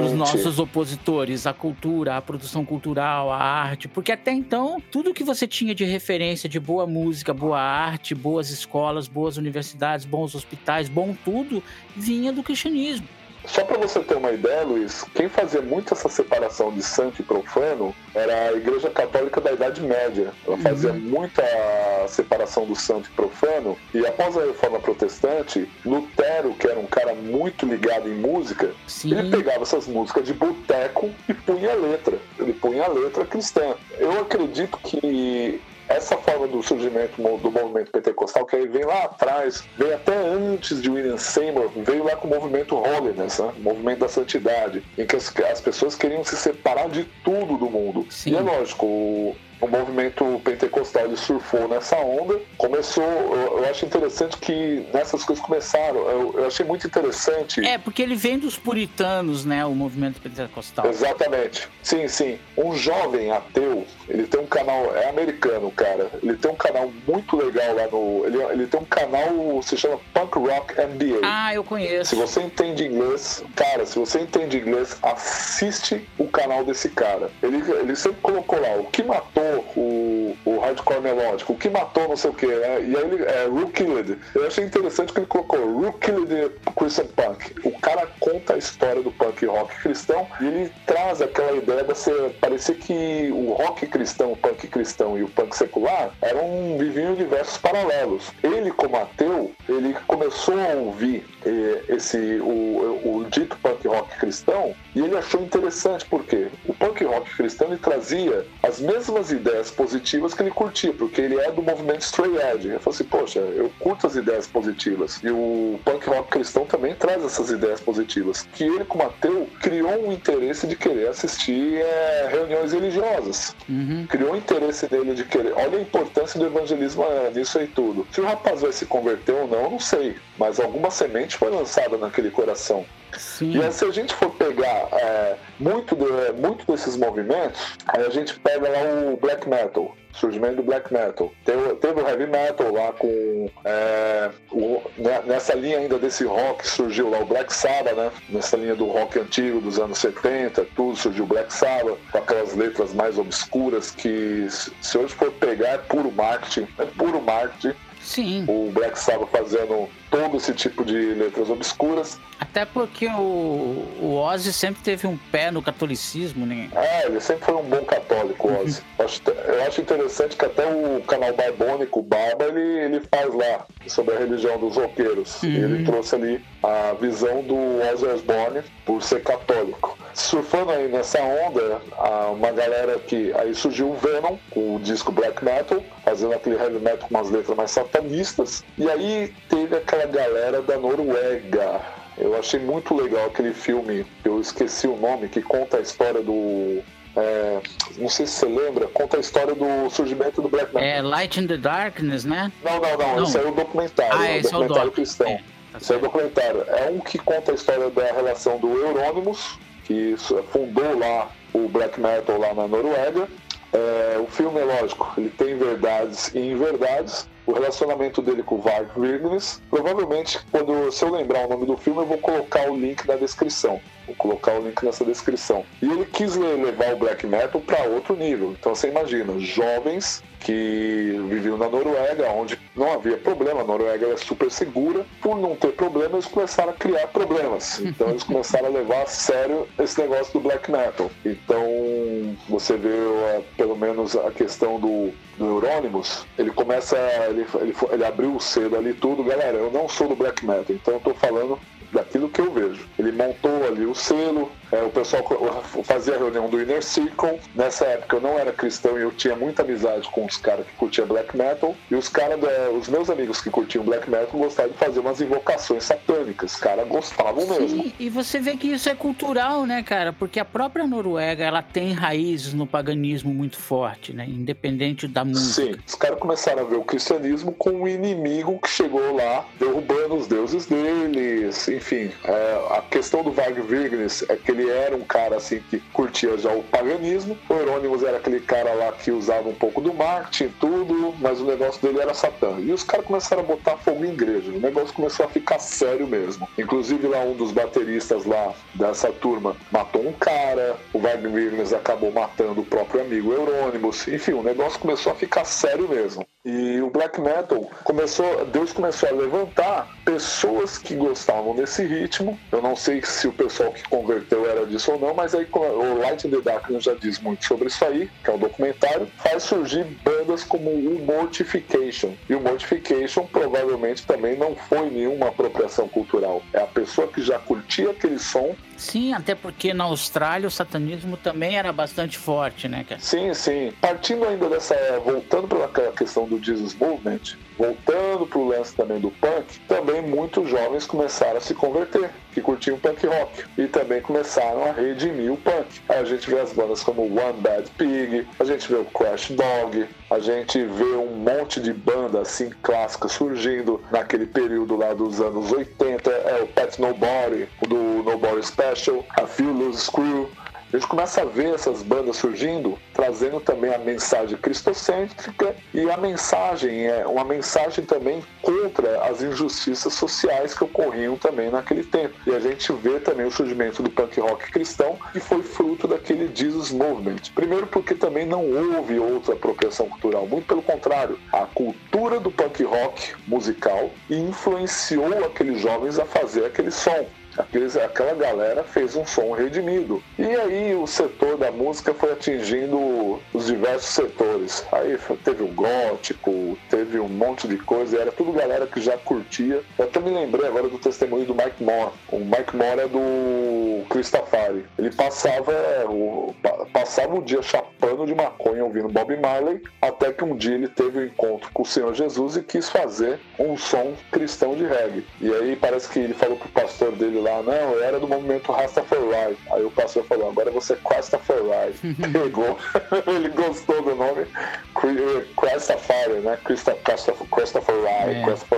[SPEAKER 2] os nossos opositores a cultura, a produção cultural, a arte, porque até então tudo que você tinha de referência de boa música, boa arte, boas escolas, boas universidades, bons hospitais, bom tudo, vinha do cristianismo.
[SPEAKER 1] Só para você ter uma ideia, Luiz, quem fazia muito essa separação de santo e profano era a Igreja Católica da Idade Média. Ela fazia uhum. muito a separação do santo e profano. E após a Reforma Protestante, Lutero, que era um cara muito ligado em música, Sim. ele pegava essas músicas de boteco e punha a letra. Ele punha a letra cristã. Eu acredito que essa forma do surgimento do movimento pentecostal, que aí vem lá atrás, vem até antes de William Seymour, veio lá com o movimento Holiness, né? o movimento da santidade, em que as, as pessoas queriam se separar de tudo do mundo. Sim. E é lógico, o, o movimento pentecostal ele surfou nessa onda. Começou, eu, eu acho interessante que nessas coisas começaram. Eu, eu, achei muito interessante.
[SPEAKER 2] É, porque ele vem dos puritanos, né? O movimento pentecostal.
[SPEAKER 1] Exatamente. Sim, sim. Um jovem ateu, ele tem um canal, é americano, cara. Ele tem um canal muito legal lá no. Ele, ele tem um canal, se chama Punk Rock NBA.
[SPEAKER 2] Ah, eu conheço.
[SPEAKER 1] Se você entende inglês, cara, se você entende inglês, assiste o canal desse cara. Ele, ele sempre colocou lá o que matou o, o hardcore melódico, o que matou não sei o que, né? E aí ele é Who Killed. Eu achei interessante que ele colocou Who Killed Christian Punk. O cara conta a história do punk rock cristão e ele traz aquela ideia de ser, parecer que o rock cristão, o punk cristão e o punk secular eram viviam universos paralelos. Ele, como ateu, ele começou a ouvir eh, esse o, o dito punk rock cristão e ele achou interessante porque o punk rock cristão ele trazia as mesmas ideias positivas que ele curtia, porque ele é do movimento Stray Edge. Ele falou assim, poxa, eu curto as ideias positivas. E o punk rock cristão também traz essas ideias positivas. Que ele, como ateu, criou um interesse de querer assistir é, reuniões religiosas. Uhum. Criou um interesse dele de querer. Olha a importância do evangelismo é, nisso aí tudo. Se o rapaz vai se converter ou não, eu não sei. Mas alguma semente foi lançada naquele coração. Sim. E aí, se a gente for pegar é, muito, de, muito desses movimentos, aí a gente pega lá o black metal surgimento do black metal. Teve, teve, o heavy metal lá com. É, o, né, nessa linha ainda desse rock surgiu lá o Black Sabbath, né? Nessa linha do rock antigo dos anos 70, tudo surgiu o Black Sabbath, com aquelas letras mais obscuras que, se hoje for pegar, é puro marketing. É puro marketing.
[SPEAKER 2] Sim.
[SPEAKER 1] O Black Sabbath fazendo todo esse tipo de letras obscuras.
[SPEAKER 2] Até porque o, o Ozzy sempre teve um pé no catolicismo, né?
[SPEAKER 1] É, ele sempre foi um bom católico, Ozzy. eu, acho, eu acho interessante interessante que até o canal Barbônico, o Barba, ele, ele faz lá sobre a religião dos roqueiros. Uhum. Ele trouxe ali a visão do Ozzy Osbourne por ser católico. Surfando aí nessa onda, uma galera que. Aí surgiu o Venom, com o disco Black Metal, fazendo aquele heavy metal com umas letras mais satanistas. E aí teve aquela galera da Noruega. Eu achei muito legal aquele filme, eu esqueci o nome, que conta a história do é, não sei se você lembra, conta a história do surgimento do Black
[SPEAKER 2] Metal. É Light in the Darkness, né?
[SPEAKER 1] Não, não, não. não. Esse é o documentário. Ah, é, esse é o documentário cristão. É, tá esse é o documentário. É um que conta a história da relação do Euronymous, que fundou lá o Black Metal lá na Noruega. É, o filme, é lógico, ele tem verdades e inverdades, o relacionamento dele com o Varg Vikernes. Provavelmente, quando se eu lembrar o nome do filme, eu vou colocar o link na descrição. Vou colocar o link nessa descrição. E ele quis levar o black metal para outro nível. Então você imagina, jovens que viviam na Noruega, onde não havia problema, a Noruega era super segura. Por não ter problema, eles começaram a criar problemas. Então eles começaram a levar a sério esse negócio do black metal. Então você vê pelo menos a questão do, do Euronymous, ele começa, ele, ele, ele abriu o selo ali tudo, galera, eu não sou do black metal, então eu tô falando daquilo que eu vejo. Ele montou ali o selo, é, o pessoal fazia a reunião do Inner Circle. Nessa época eu não era cristão e eu tinha muita amizade com os caras que curtiam black metal. E os caras, os meus amigos que curtiam black metal, gostavam de fazer umas invocações satânicas. Os caras gostavam mesmo. Sim,
[SPEAKER 2] e você vê que isso é cultural, né, cara? Porque a própria Noruega, ela tem raízes no paganismo muito forte, né? Independente da música.
[SPEAKER 1] Sim, os caras começaram a ver o cristianismo como um inimigo que chegou lá, derrubando os deuses deles. Enfim, é, a questão do Varg Vikernes é que ele era um cara assim que curtia já o paganismo. O Eurônimos era aquele cara lá que usava um pouco do marketing, tudo, mas o negócio dele era Satã. E os caras começaram a botar fogo em igreja. O negócio começou a ficar sério mesmo. Inclusive lá um dos bateristas lá dessa turma matou um cara, o Wagner acabou matando o próprio amigo Eurônimos. Enfim, o negócio começou a ficar sério mesmo. E o black metal começou, Deus começou a levantar pessoas que gostavam desse ritmo. Eu não sei se o pessoal que converteu era disso ou não, mas aí o Light in the Darkness já diz muito sobre isso aí, que é um documentário, faz surgir bandas como o Mortification. E o Mortification provavelmente também não foi nenhuma apropriação cultural. É a pessoa que já curtia aquele som
[SPEAKER 2] Sim, até porque na Austrália o satanismo também era bastante forte, né, cara?
[SPEAKER 1] Sim, sim. Partindo ainda dessa. voltando para aquela questão do Jesus Movement, voltando para o lance também do punk, também muitos jovens começaram a se converter, que curtiam punk rock, e também começaram a redimir o punk. Aí a gente vê as bandas como One Bad Pig, a gente vê o Crash Dog, a gente vê um monte de banda assim clássica surgindo naquele período lá dos anos 80, é o Pet Nobody, do Nobody Special, a Feel Loose Screw, a gente começa a ver essas bandas surgindo, trazendo também a mensagem cristocêntrica e a mensagem é uma mensagem também contra as injustiças sociais que ocorriam também naquele tempo. E a gente vê também o surgimento do punk rock cristão, que foi fruto daquele Jesus Movement. Primeiro porque também não houve outra apropriação cultural, muito pelo contrário, a cultura do punk rock musical influenciou aqueles jovens a fazer aquele som. Aqueles, aquela galera fez um som redimido. E aí o setor da música foi atingindo os diversos setores. Aí teve o gótico, teve um monte de coisa, era tudo galera que já curtia. Eu até me lembrei agora do testemunho do Mike Moore. O Mike Moore é do Christafari. Ele passava o, passava o dia chapando de maconha ouvindo Bob Marley, até que um dia ele teve um encontro com o Senhor Jesus e quis fazer um som cristão de reggae. E aí parece que ele falou pro pastor dele lá, não, eu era do movimento Rastafari. Aí o pastor falou, agora você é Rastafari. Pegou, ele gostou do nome Rastafari, né? Rastafari,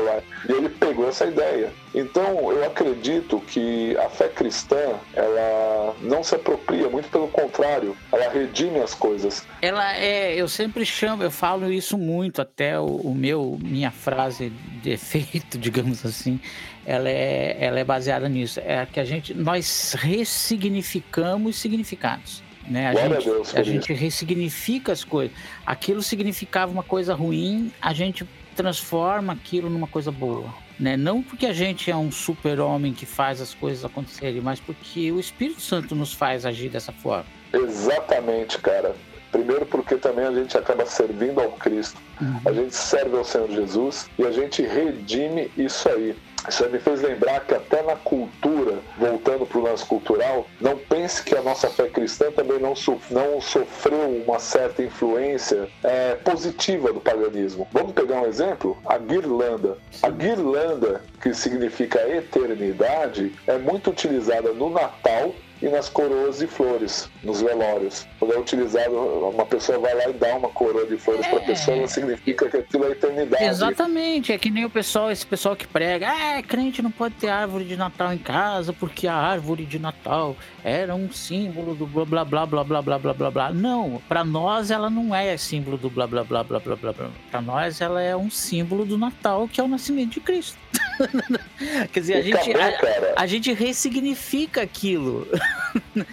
[SPEAKER 1] é. E ele pegou essa ideia. Então, eu acredito que a fé cristã, ela não se apropria, muito pelo contrário, ela redime as coisas.
[SPEAKER 2] Ela é, eu sempre chamo, eu falo isso muito, até o, o meu, minha frase de efeito, digamos assim, ela é, ela é baseada nisso. É que a gente, nós ressignificamos significados. Né? A, gente, a, Deus, a gente ressignifica as coisas. Aquilo significava uma coisa ruim, a gente transforma aquilo numa coisa boa. Né? Não porque a gente é um super-homem que faz as coisas acontecerem, mas porque o Espírito Santo nos faz agir dessa forma.
[SPEAKER 1] Exatamente, cara Primeiro porque também a gente acaba servindo ao Cristo. Uhum. A gente serve ao Senhor Jesus e a gente redime isso aí. Isso me fez lembrar que até na cultura, voltando para o lance cultural, não pense que a nossa fé cristã também não, não sofreu uma certa influência é, positiva do paganismo. Vamos pegar um exemplo? A guirlanda. A guirlanda, que significa eternidade, é muito utilizada no Natal e nas coroas de flores, nos velórios. Quando é utilizado, uma pessoa vai lá e dá uma coroa de flores é. para a pessoa, significa que aquilo é eternidade.
[SPEAKER 2] Exatamente, é que nem o pessoal, esse pessoal que prega, ah, crente não pode ter árvore de Natal em casa porque a árvore de Natal era um símbolo do blá blá blá blá blá blá blá blá blá. Não, para nós ela não é símbolo do blá blá blá blá blá blá blá. Para nós ela é um símbolo do Natal, que é o nascimento de Cristo. Quer dizer, a gente, a, a gente ressignifica aquilo.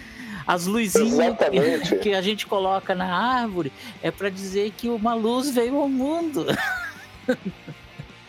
[SPEAKER 2] As luzinhas que a gente coloca na árvore é para dizer que uma luz veio ao mundo.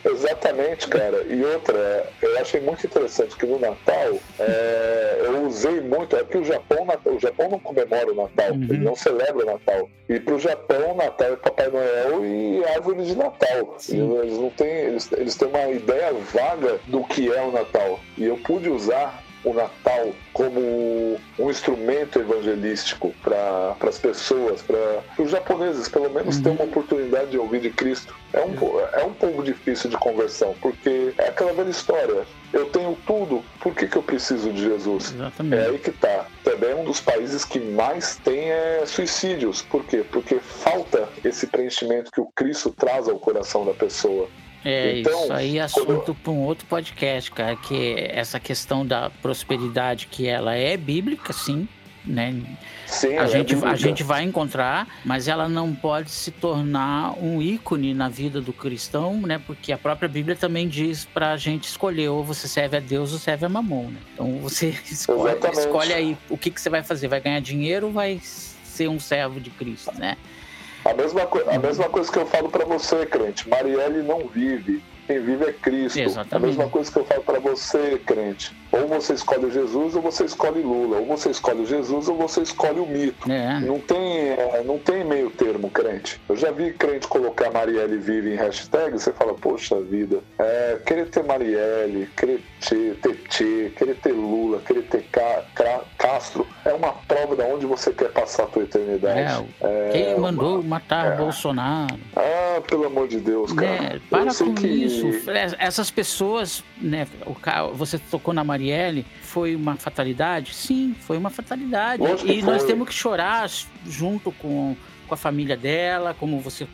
[SPEAKER 1] Exatamente, cara. E outra, eu achei muito interessante que no Natal é, eu usei muito. É que o Japão, o Japão não comemora o Natal, uhum. ele não celebra o Natal. E para o Japão, o Natal é Papai Noel e árvore de Natal. Eles não têm, eles, eles têm uma ideia vaga do que é o Natal. E eu pude usar o Natal como um instrumento evangelístico para as pessoas, para os japoneses, pelo menos, uhum. ter uma oportunidade de ouvir de Cristo. É um, é um povo difícil de conversão, porque é aquela velha história. Eu tenho tudo, por que, que eu preciso de Jesus?
[SPEAKER 2] Exatamente.
[SPEAKER 1] É aí que tá. Também é um dos países que mais tem é, suicídios. Por quê? Porque falta esse preenchimento que o Cristo traz ao coração da pessoa.
[SPEAKER 2] É, então, isso aí é assunto para um outro podcast, cara, que essa questão da prosperidade, que ela é bíblica, sim, né?
[SPEAKER 1] Sim,
[SPEAKER 2] a, é gente, a gente vai encontrar, mas ela não pode se tornar um ícone na vida do cristão, né? Porque a própria Bíblia também diz para a gente escolher ou você serve a Deus ou serve a Mamon, né? Então você escolhe, escolhe aí o que, que você vai fazer, vai ganhar dinheiro ou vai ser um servo de Cristo, né?
[SPEAKER 1] A mesma, a mesma coisa que eu falo para você, crente. Marielle não vive. Quem vive é Cristo.
[SPEAKER 2] Exatamente.
[SPEAKER 1] A mesma coisa que eu falo para você, crente. Ou você escolhe Jesus ou você escolhe Lula. Ou você escolhe Jesus ou você escolhe o mito.
[SPEAKER 2] É.
[SPEAKER 1] Não, tem, é, não tem meio termo, crente. Eu já vi crente colocar Marielle vive em hashtag. Você fala, poxa vida, é, querer ter Marielle, querer ter, Tchê, querer ter Lula, querer ter Ca, Ca, Castro, é uma prova de onde você quer passar a tua eternidade.
[SPEAKER 2] É, quem mandou uma, matar é. Bolsonaro?
[SPEAKER 1] Ah, pelo amor de Deus, cara.
[SPEAKER 2] É, para com que... Essas pessoas, né? Você tocou na Marielle Marielle foi uma fatalidade? Sim, foi uma fatalidade. e nós temos que chorar junto com, com a família dela, como você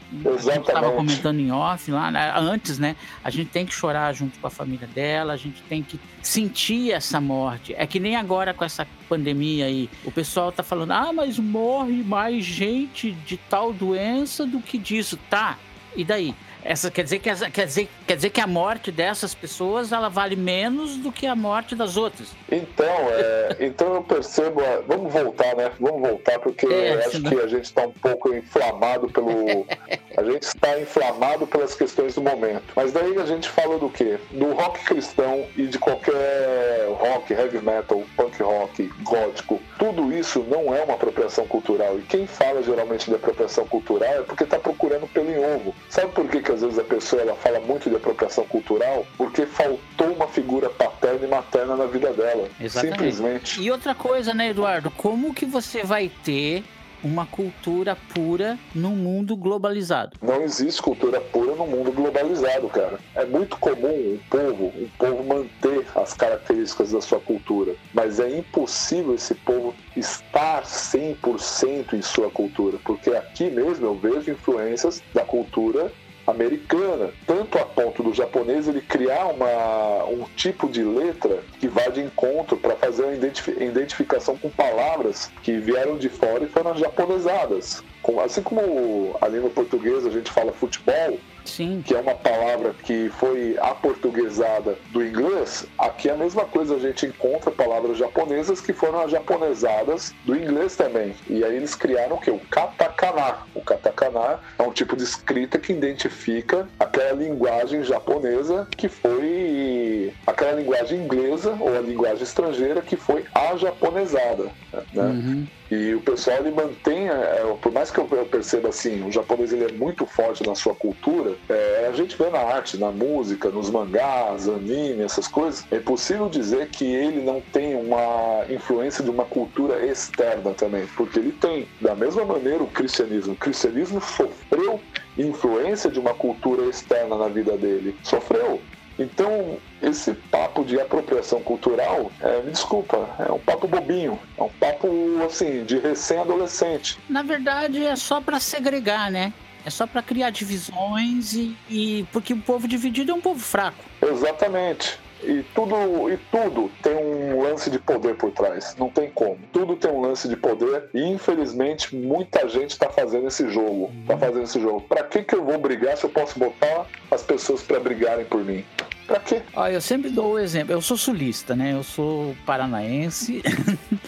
[SPEAKER 2] estava comentando em off lá né, antes, né? A gente tem que chorar junto com a família dela, a gente tem que sentir essa morte. É que nem agora com essa pandemia aí, o pessoal tá falando: "Ah, mas morre mais gente de tal doença do que disso". Tá. E daí? Essa quer dizer que quer dizer, quer dizer que a morte dessas pessoas ela vale menos do que a morte das outras.
[SPEAKER 1] Então, é, então eu percebo. Vamos voltar, né? Vamos voltar porque é, acho senão... que a gente está um pouco inflamado pelo. a gente está inflamado pelas questões do momento. Mas daí a gente fala do quê? Do rock cristão e de qualquer rock, heavy metal, punk rock, gótico. Tudo isso não é uma apropriação cultural. E quem fala geralmente de apropriação cultural é porque está procurando pelo em ovo. Sabe por que, que às vezes a pessoa ela fala muito de apropriação cultural? Porque faltou uma figura paterna e materna na vida dela. Exatamente. Simplesmente.
[SPEAKER 2] E outra coisa, né, Eduardo? Como que você vai ter uma cultura pura no mundo globalizado.
[SPEAKER 1] Não existe cultura pura no mundo globalizado, cara. É muito comum um povo, um povo manter as características da sua cultura, mas é impossível esse povo estar 100% em sua cultura, porque aqui mesmo eu vejo influências da cultura americana, tanto a ponto do japonês ele criar uma, um tipo de letra que vai de encontro para fazer a identificação com palavras que vieram de fora e foram japonesadas. Assim como a língua portuguesa a gente fala futebol,
[SPEAKER 2] Sim.
[SPEAKER 1] que é uma palavra que foi aportuguesada do inglês, aqui é a mesma coisa, a gente encontra palavras japonesas que foram japonesadas do inglês também. E aí eles criaram o que? O katakana. O katakana é um tipo de escrita que identifica aquela linguagem japonesa que foi aquela linguagem inglesa ou a linguagem estrangeira que foi a japonesada, né? Uhum. E o pessoal ele mantém, é, por mais que eu perceba assim, o japonês ele é muito forte na sua cultura, é, a gente vê na arte, na música, nos mangás, anime, essas coisas, é impossível dizer que ele não tem uma influência de uma cultura externa também, porque ele tem, da mesma maneira, o cristianismo. O cristianismo sofreu influência de uma cultura externa na vida dele, sofreu. Então, esse papo de apropriação cultural, é, me desculpa, é um papo bobinho, é um papo assim de recém-adolescente.
[SPEAKER 2] Na verdade, é só para segregar, né? É só para criar divisões e, e porque o povo dividido é um povo fraco.
[SPEAKER 1] Exatamente. E tudo, e tudo tem um lance de poder por trás. Não tem como. Tudo tem um lance de poder e infelizmente muita gente está fazendo esse jogo. Tá fazendo esse jogo. Para que que eu vou brigar se eu posso botar as pessoas para brigarem por mim? Pra quê?
[SPEAKER 2] Ó, eu sempre dou o exemplo. Eu sou sulista, né? Eu sou paranaense.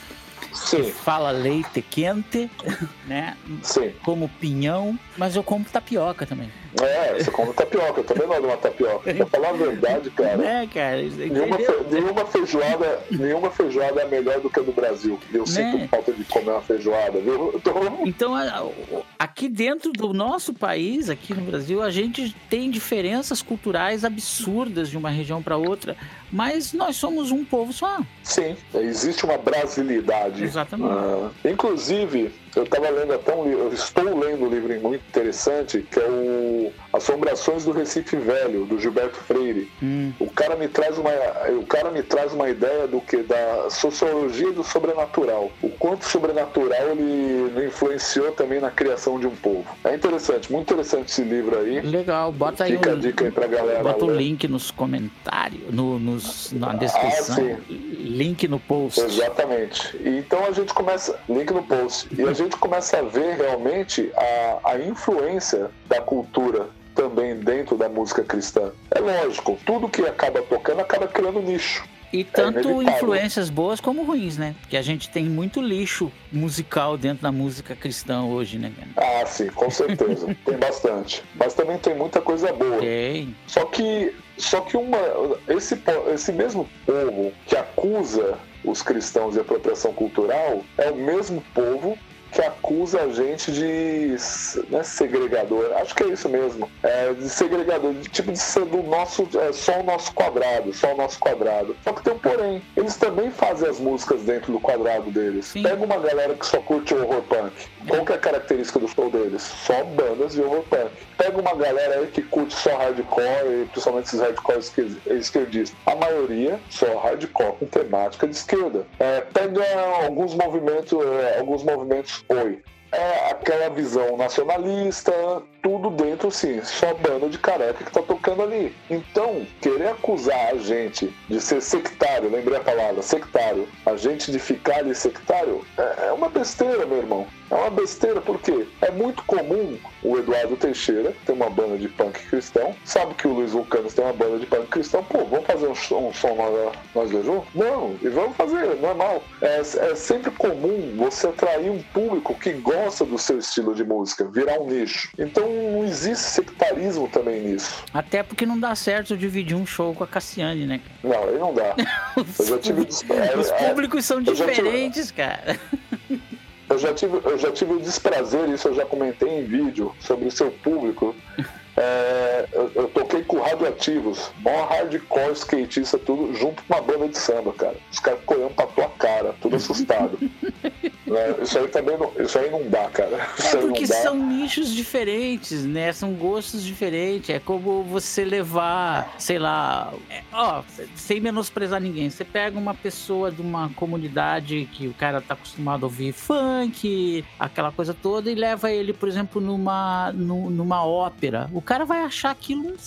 [SPEAKER 2] Sim. fala leite quente, né?
[SPEAKER 1] Sim.
[SPEAKER 2] Como pinhão, mas eu como tapioca também.
[SPEAKER 1] É, você come tapioca, eu também gosto de uma tapioca. Pra falar a verdade, cara.
[SPEAKER 2] É, cara.
[SPEAKER 1] Nenhuma, fe, nenhuma, feijoada, nenhuma feijoada é melhor do que a do Brasil. Eu né? sinto falta de comer uma feijoada, viu?
[SPEAKER 2] Tô... Então, aqui dentro do nosso país, aqui no Brasil, a gente tem diferenças culturais absurdas de uma região para outra, mas nós somos um povo só.
[SPEAKER 1] Sim, existe uma brasilidade.
[SPEAKER 2] Exatamente. Uh,
[SPEAKER 1] inclusive, eu estava lendo até um livro, eu estou lendo um livro muito interessante, que é o Assombrações do Recife Velho, do Gilberto Freire. Hum. O cara me traz uma, o cara me traz uma ideia do que da sociologia do sobrenatural. O quanto o sobrenatural ele influenciou também na criação de um povo. É interessante, muito interessante esse livro aí.
[SPEAKER 2] Legal, bota
[SPEAKER 1] Fica
[SPEAKER 2] aí
[SPEAKER 1] um, a dica aí pra galera.
[SPEAKER 2] Bota o link nos comentários, no, nos, na descrição. Ah, link no post.
[SPEAKER 1] Exatamente. Então a gente começa. Link no post. E a gente gente começa a ver realmente a, a influência da cultura também dentro da música cristã. É lógico, tudo que acaba tocando acaba criando nicho.
[SPEAKER 2] E tanto é influências boas como ruins, né? Porque a gente tem muito lixo musical dentro da música cristã hoje, né?
[SPEAKER 1] Ah, sim, com certeza. tem bastante. Mas também tem muita coisa boa.
[SPEAKER 2] Tem.
[SPEAKER 1] Só que, só que uma, esse, esse mesmo povo que acusa os cristãos de apropriação cultural é o mesmo povo que acusa a gente de né, segregador. Acho que é isso mesmo. É, de segregador, de tipo de ser do nosso. É, só o nosso quadrado, só o nosso quadrado. Só que tem um porém. Eles também fazem as músicas dentro do quadrado deles. Sim. Pega uma galera que só curte horror punk. Qual que é a característica do show deles? Só bandas de horror punk. Pega uma galera aí que curte só hardcore, principalmente esses hardcore esquerdistas. A maioria só hardcore com temática de esquerda. É, pega alguns movimentos, é, alguns movimentos oi. É aquela visão nacionalista, tudo dentro, assim, só banda de careca que tá tocando ali. Então, querer acusar a gente de ser sectário, lembrei a palavra, sectário, a gente de ficar ali sectário, é, é uma besteira, meu irmão. É uma besteira porque é muito comum o Eduardo Teixeira, tem uma banda de punk cristão, sabe que o Luiz Vulcanos tem uma banda de punk cristão, pô, vamos fazer um, som, um som nós, nós dois juntos? Não, e vamos fazer, normal. É, é sempre comum você atrair um público que gosta do seu estilo de música, virar um nicho. Então não existe sectarismo também nisso.
[SPEAKER 2] Até porque não dá certo dividir um show com a Cassiane, né?
[SPEAKER 1] Não, aí não dá.
[SPEAKER 2] os, eu já tive... Os é, públicos são diferentes, tive... cara.
[SPEAKER 1] Eu já, tive, eu já tive o desprazer, isso eu já comentei em vídeo, sobre o seu público. É, eu, eu, toquei com radioativos, mó hardcore skatista, tudo, junto com uma banda de samba, cara. Os caras olhando pra tua cara, tudo assustado. é, isso aí também não, isso aí não dá, cara. Isso
[SPEAKER 2] é porque são nichos diferentes, né? São gostos diferentes. É como você levar, sei lá, é, ó, sem menosprezar ninguém. Você pega uma pessoa de uma comunidade que o cara tá acostumado a ouvir funk, aquela coisa toda, e leva ele, por exemplo, numa, numa ópera. O cara vai achar aquilo um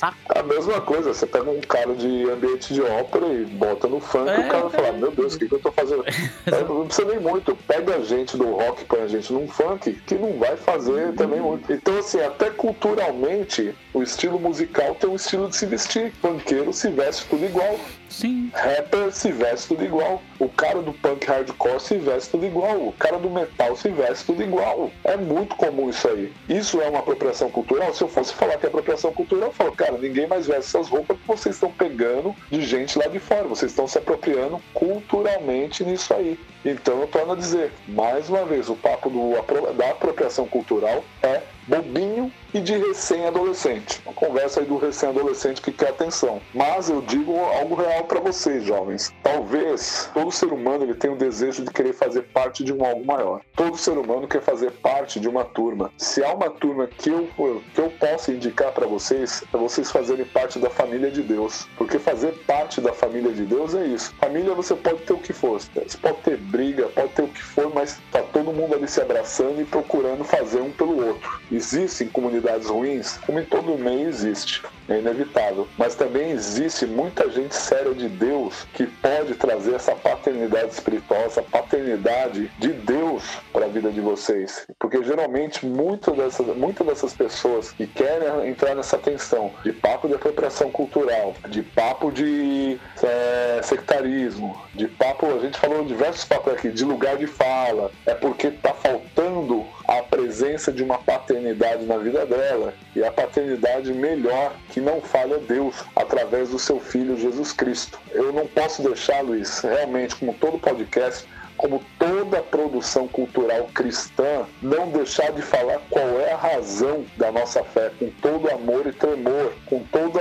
[SPEAKER 2] saco.
[SPEAKER 1] A mesma coisa, você pega um cara de ambiente de ópera e bota no funk é, e o cara vai falar, meu Deus, o que, que eu tô fazendo? é, não precisa nem muito. Pega a gente do rock, põe a gente num funk, que não vai fazer uhum. também muito. Então, assim, até culturalmente, o estilo musical tem um estilo de se vestir. Funkeiro se veste tudo igual.
[SPEAKER 2] Sim.
[SPEAKER 1] Rapper se veste tudo igual. O cara do punk hardcore se veste tudo igual. O cara do metal se veste tudo igual. É muito comum isso aí. Isso é uma apropriação cultural? Se eu fosse falar que é apropriação cultural, eu falo, cara, ninguém mais veste essas roupas que vocês estão pegando de gente lá de fora. Vocês estão se apropriando culturalmente nisso aí. Então eu torno a dizer, mais uma vez, o papo do, da apropriação cultural é bobinho e de recém-adolescente. Uma conversa aí do recém-adolescente que quer atenção. Mas eu digo algo real para vocês, jovens. Talvez todo ser humano ele tenha o desejo de querer fazer parte de um algo maior. Todo ser humano quer fazer parte de uma turma. Se há uma turma que eu, que eu possa indicar para vocês, é vocês fazerem parte da família de Deus. Porque fazer parte da família de Deus é isso. Família você pode ter o que for. Você pode ter briga, pode ter o que for, mas tá todo mundo ali se abraçando e procurando fazer um pelo outro. Existem comunidades ruins, como em todo meio existe é inevitável. Mas também existe muita gente séria de Deus que pode trazer essa paternidade espiritual, essa paternidade de Deus para a vida de vocês. Porque geralmente muitas dessas, muitas dessas pessoas que querem entrar nessa tensão de papo de apropriação cultural, de papo de é, sectarismo, de papo, a gente falou diversos papos aqui, de lugar de fala, é porque está faltando a presença de uma paternidade na vida dela e a paternidade melhor que não falha Deus através do seu filho Jesus Cristo. Eu não posso deixar, Luiz, realmente, como todo podcast, como toda produção cultural cristã, não deixar de falar qual é a razão da nossa fé, com todo amor e tremor, com toda,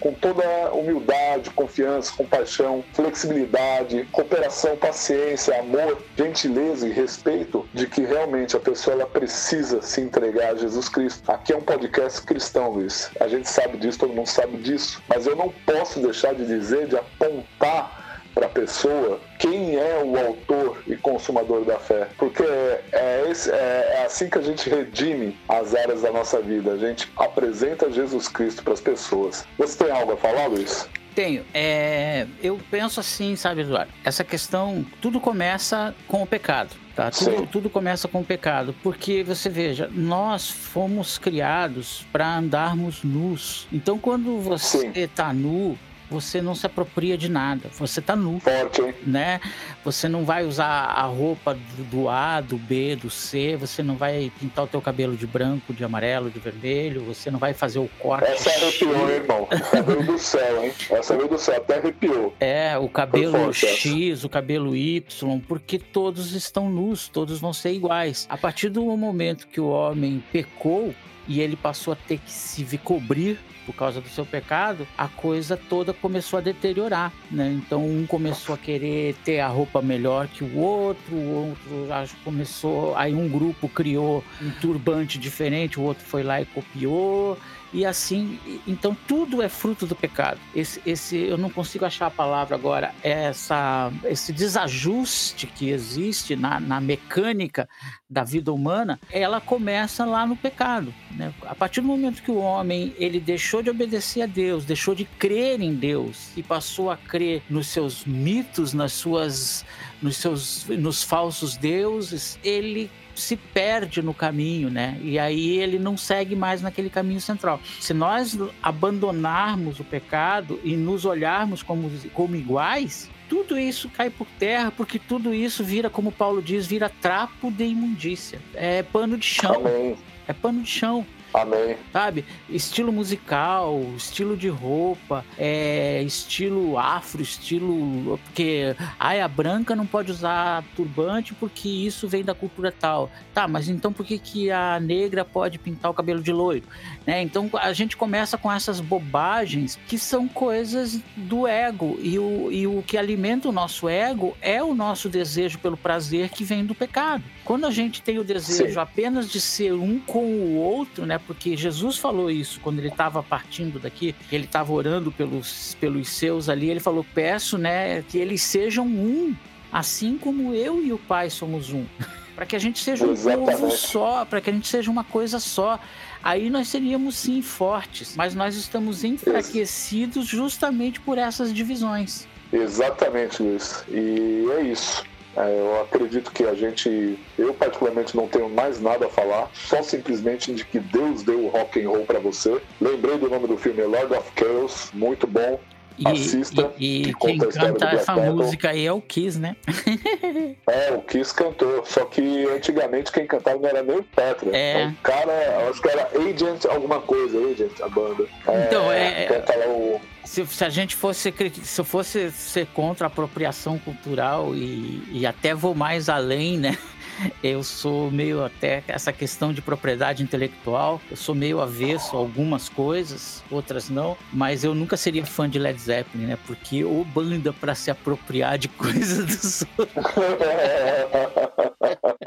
[SPEAKER 1] com toda humildade, confiança, compaixão, flexibilidade, cooperação, paciência, amor, gentileza e respeito, de que realmente a pessoa ela precisa se entregar a Jesus Cristo. Aqui é um podcast cristão, Luiz. A gente sabe disso, todo mundo sabe disso, mas eu não posso deixar de dizer, de apontar para a pessoa quem é o autor e consumador da fé. Porque é, esse, é, é, assim que a gente redime as áreas da nossa vida. A gente apresenta Jesus Cristo para as pessoas. Você tem algo a falar, Luiz?
[SPEAKER 2] Tenho. É, eu penso assim, sabe, Eduardo? Essa questão, tudo começa com o pecado. Tá? Tudo, tudo, começa com o pecado, porque você veja, nós fomos criados para andarmos nus. Então, quando você está nu, você não se apropria de nada. Você tá nu.
[SPEAKER 1] Forte,
[SPEAKER 2] Né? Você não vai usar a roupa do A, do B, do C, você não vai pintar o teu cabelo de branco, de amarelo, de vermelho, você não vai fazer o corte.
[SPEAKER 1] Essa arrepiou, hein, irmão? Cabelo do céu, hein? Essa veio do céu, até arrepiou.
[SPEAKER 2] É, o cabelo X, o cabelo Y, porque todos estão nus, todos vão ser iguais. A partir do momento que o homem pecou, e ele passou a ter que se cobrir por causa do seu pecado, a coisa toda começou a deteriorar, né? Então um começou a querer ter a roupa melhor que o outro, o outro acho, começou, aí um grupo criou um turbante diferente, o outro foi lá e copiou e assim, então tudo é fruto do pecado. Esse, esse eu não consigo achar a palavra agora, essa, esse desajuste que existe na, na mecânica da vida humana, ela começa lá no pecado. Né? A partir do momento que o homem ele deixou de obedecer a Deus, deixou de crer em Deus e passou a crer nos seus mitos, nas suas, nos seus, nos falsos deuses, ele se perde no caminho, né? E aí ele não segue mais naquele caminho central. Se nós abandonarmos o pecado e nos olharmos como, como iguais, tudo isso cai por terra, porque tudo isso vira, como Paulo diz, vira trapo de imundícia. É pano de chão.
[SPEAKER 1] Amém.
[SPEAKER 2] É pano de chão.
[SPEAKER 1] Amém.
[SPEAKER 2] Sabe? Estilo musical, estilo de roupa, é, estilo afro, estilo. Porque ai, a branca não pode usar turbante porque isso vem da cultura tal. Tá, mas então por que, que a negra pode pintar o cabelo de loiro? Né? Então a gente começa com essas bobagens que são coisas do ego. E o, e o que alimenta o nosso ego é o nosso desejo pelo prazer que vem do pecado. Quando a gente tem o desejo Sim. apenas de ser um com o outro, né? Porque Jesus falou isso quando ele estava partindo daqui, ele estava orando pelos, pelos seus ali, ele falou: peço, né, que eles sejam um, assim como eu e o Pai somos um. para que a gente seja um Exatamente. povo só, para que a gente seja uma coisa só. Aí nós seríamos sim fortes, mas nós estamos enfraquecidos justamente por essas divisões.
[SPEAKER 1] Exatamente, Luiz. E é isso. É, eu acredito que a gente, eu particularmente não tenho mais nada a falar, só simplesmente de que Deus deu o rock and roll para você. Lembrei do nome do filme Lord of Chaos, muito bom.
[SPEAKER 2] E,
[SPEAKER 1] Assista.
[SPEAKER 2] E,
[SPEAKER 1] e
[SPEAKER 2] quem canta essa música aí é o Kiss, né?
[SPEAKER 1] é, o Kiss cantou. Só que antigamente quem cantava não era nem o Petra.
[SPEAKER 2] É.
[SPEAKER 1] O cara, acho que era Agent alguma coisa, Agent, a banda.
[SPEAKER 2] Então, é.
[SPEAKER 1] é canta lá o
[SPEAKER 2] se, se, a gente fosse se fosse ser contra a apropriação cultural e, e até vou mais além, né? Eu sou meio até essa questão de propriedade intelectual, eu sou meio avesso a algumas coisas, outras não, mas eu nunca seria fã de Led Zeppelin, né? Porque o banda para se apropriar de coisas dos outros.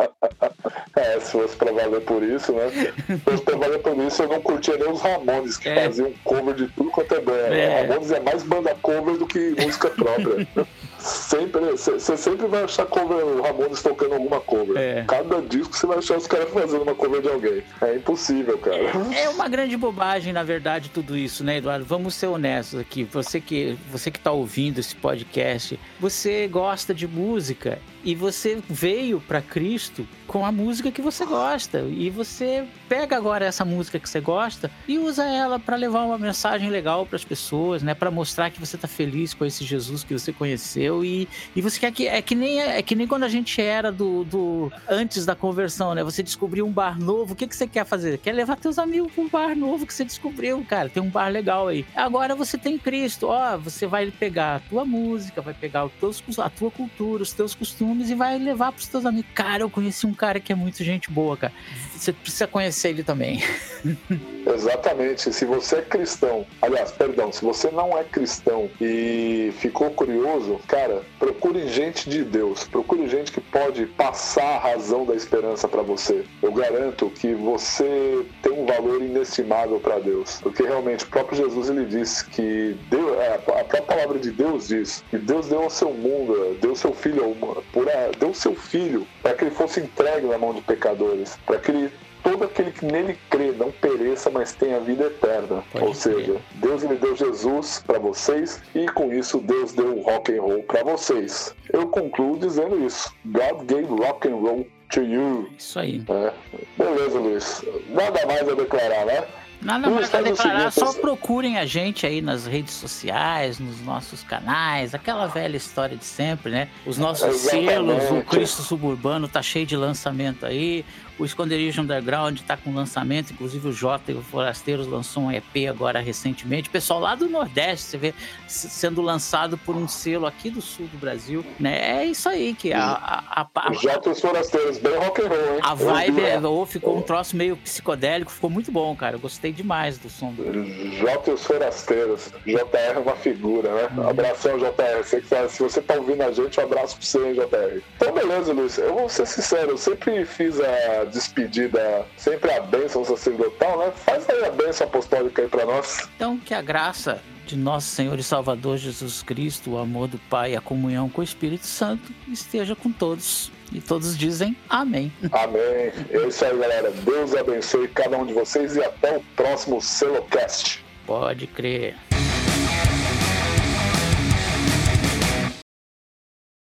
[SPEAKER 1] Se fosse pra valer por isso, né? Se fosse pra valer por isso, eu não curtia nem os Ramones, que é. faziam cover de tudo quanto é banda. É. Ramones é mais banda cover do que música própria. sempre, você sempre vai achar cover, Ramones tocando alguma cover. É. Cada disco você vai achar os caras fazendo uma cover de alguém. É impossível, cara.
[SPEAKER 2] É, é uma grande bobagem, na verdade, tudo isso, né, Eduardo? Vamos ser honestos aqui. Você que, você que tá ouvindo esse podcast, você gosta de música e você veio para Cristo com a música que você gosta e você pega agora essa música que você gosta e usa ela para levar uma mensagem legal para as pessoas, né, para mostrar que você tá feliz com esse Jesus que você conheceu e, e você quer que é que nem é que nem quando a gente era do, do antes da conversão, né? Você descobriu um bar novo, o que que você quer fazer? Quer levar teus amigos para um bar novo que você descobriu, cara? Tem um bar legal aí. Agora você tem Cristo, ó, você vai pegar a tua música, vai pegar os teus, a tua cultura, os teus costumes e vai levar pros teus amigos. Cara, eu conheci um cara que é muito gente boa, cara. Você precisa conhecer ele também.
[SPEAKER 1] Exatamente. Se você é cristão, aliás, perdão, se você não é cristão e ficou curioso, cara, procure gente de Deus. Procure gente que pode passar a razão da esperança para você. Eu garanto que você tem um valor inestimável para Deus. Porque realmente o próprio Jesus ele disse que Deus, é, a própria palavra de Deus diz que Deus deu ao seu mundo, deu seu filho deu seu filho para que ele fosse entregue na mão de pecadores, para que ele todo aquele que nele crê não pereça, mas tenha vida eterna. Pode Ou seja, Deus lhe deu Jesus para vocês e com isso Deus deu o rock and roll para vocês. Eu concluo dizendo isso. God gave rock and roll to you.
[SPEAKER 2] Isso aí.
[SPEAKER 1] É. Beleza, Luiz. Nada mais a declarar, né?
[SPEAKER 2] Nada mais a declarar, só procurem a gente aí nas redes sociais, nos nossos canais, aquela velha história de sempre, né? Os nossos Exatamente. selos, o Cristo Suburbano tá cheio de lançamento aí, o Esconderijo Underground está com lançamento, inclusive o Jota e o Forasteiros lançou um EP agora recentemente. Pessoal lá do Nordeste, você vê sendo lançado por um selo aqui do sul do Brasil, né? É isso aí que a, a, a,
[SPEAKER 1] a Jota e os Forasteiros, bem rock and roll, hein?
[SPEAKER 2] A vibe é, ou ficou um troço meio psicodélico, ficou muito bom, cara. Eu gostei demais do som do.
[SPEAKER 1] Jota e os Forasteiros. JR é uma figura, né? Hum. Abração, JR. Se você tá ouvindo a gente, um abraço pra você, hein, JR. Então, beleza, Luiz. Eu vou ser sincero, eu sempre fiz a despedida, sempre a bênção sacerdotal, né? Faz aí a bênção apostólica aí para nós.
[SPEAKER 2] Então, que a graça de nosso Senhor e Salvador Jesus Cristo, o amor do Pai e a comunhão com o Espírito Santo esteja com todos. E todos dizem amém.
[SPEAKER 1] Amém. É isso aí, galera. Deus abençoe cada um de vocês e até o próximo Celocast.
[SPEAKER 2] Pode crer.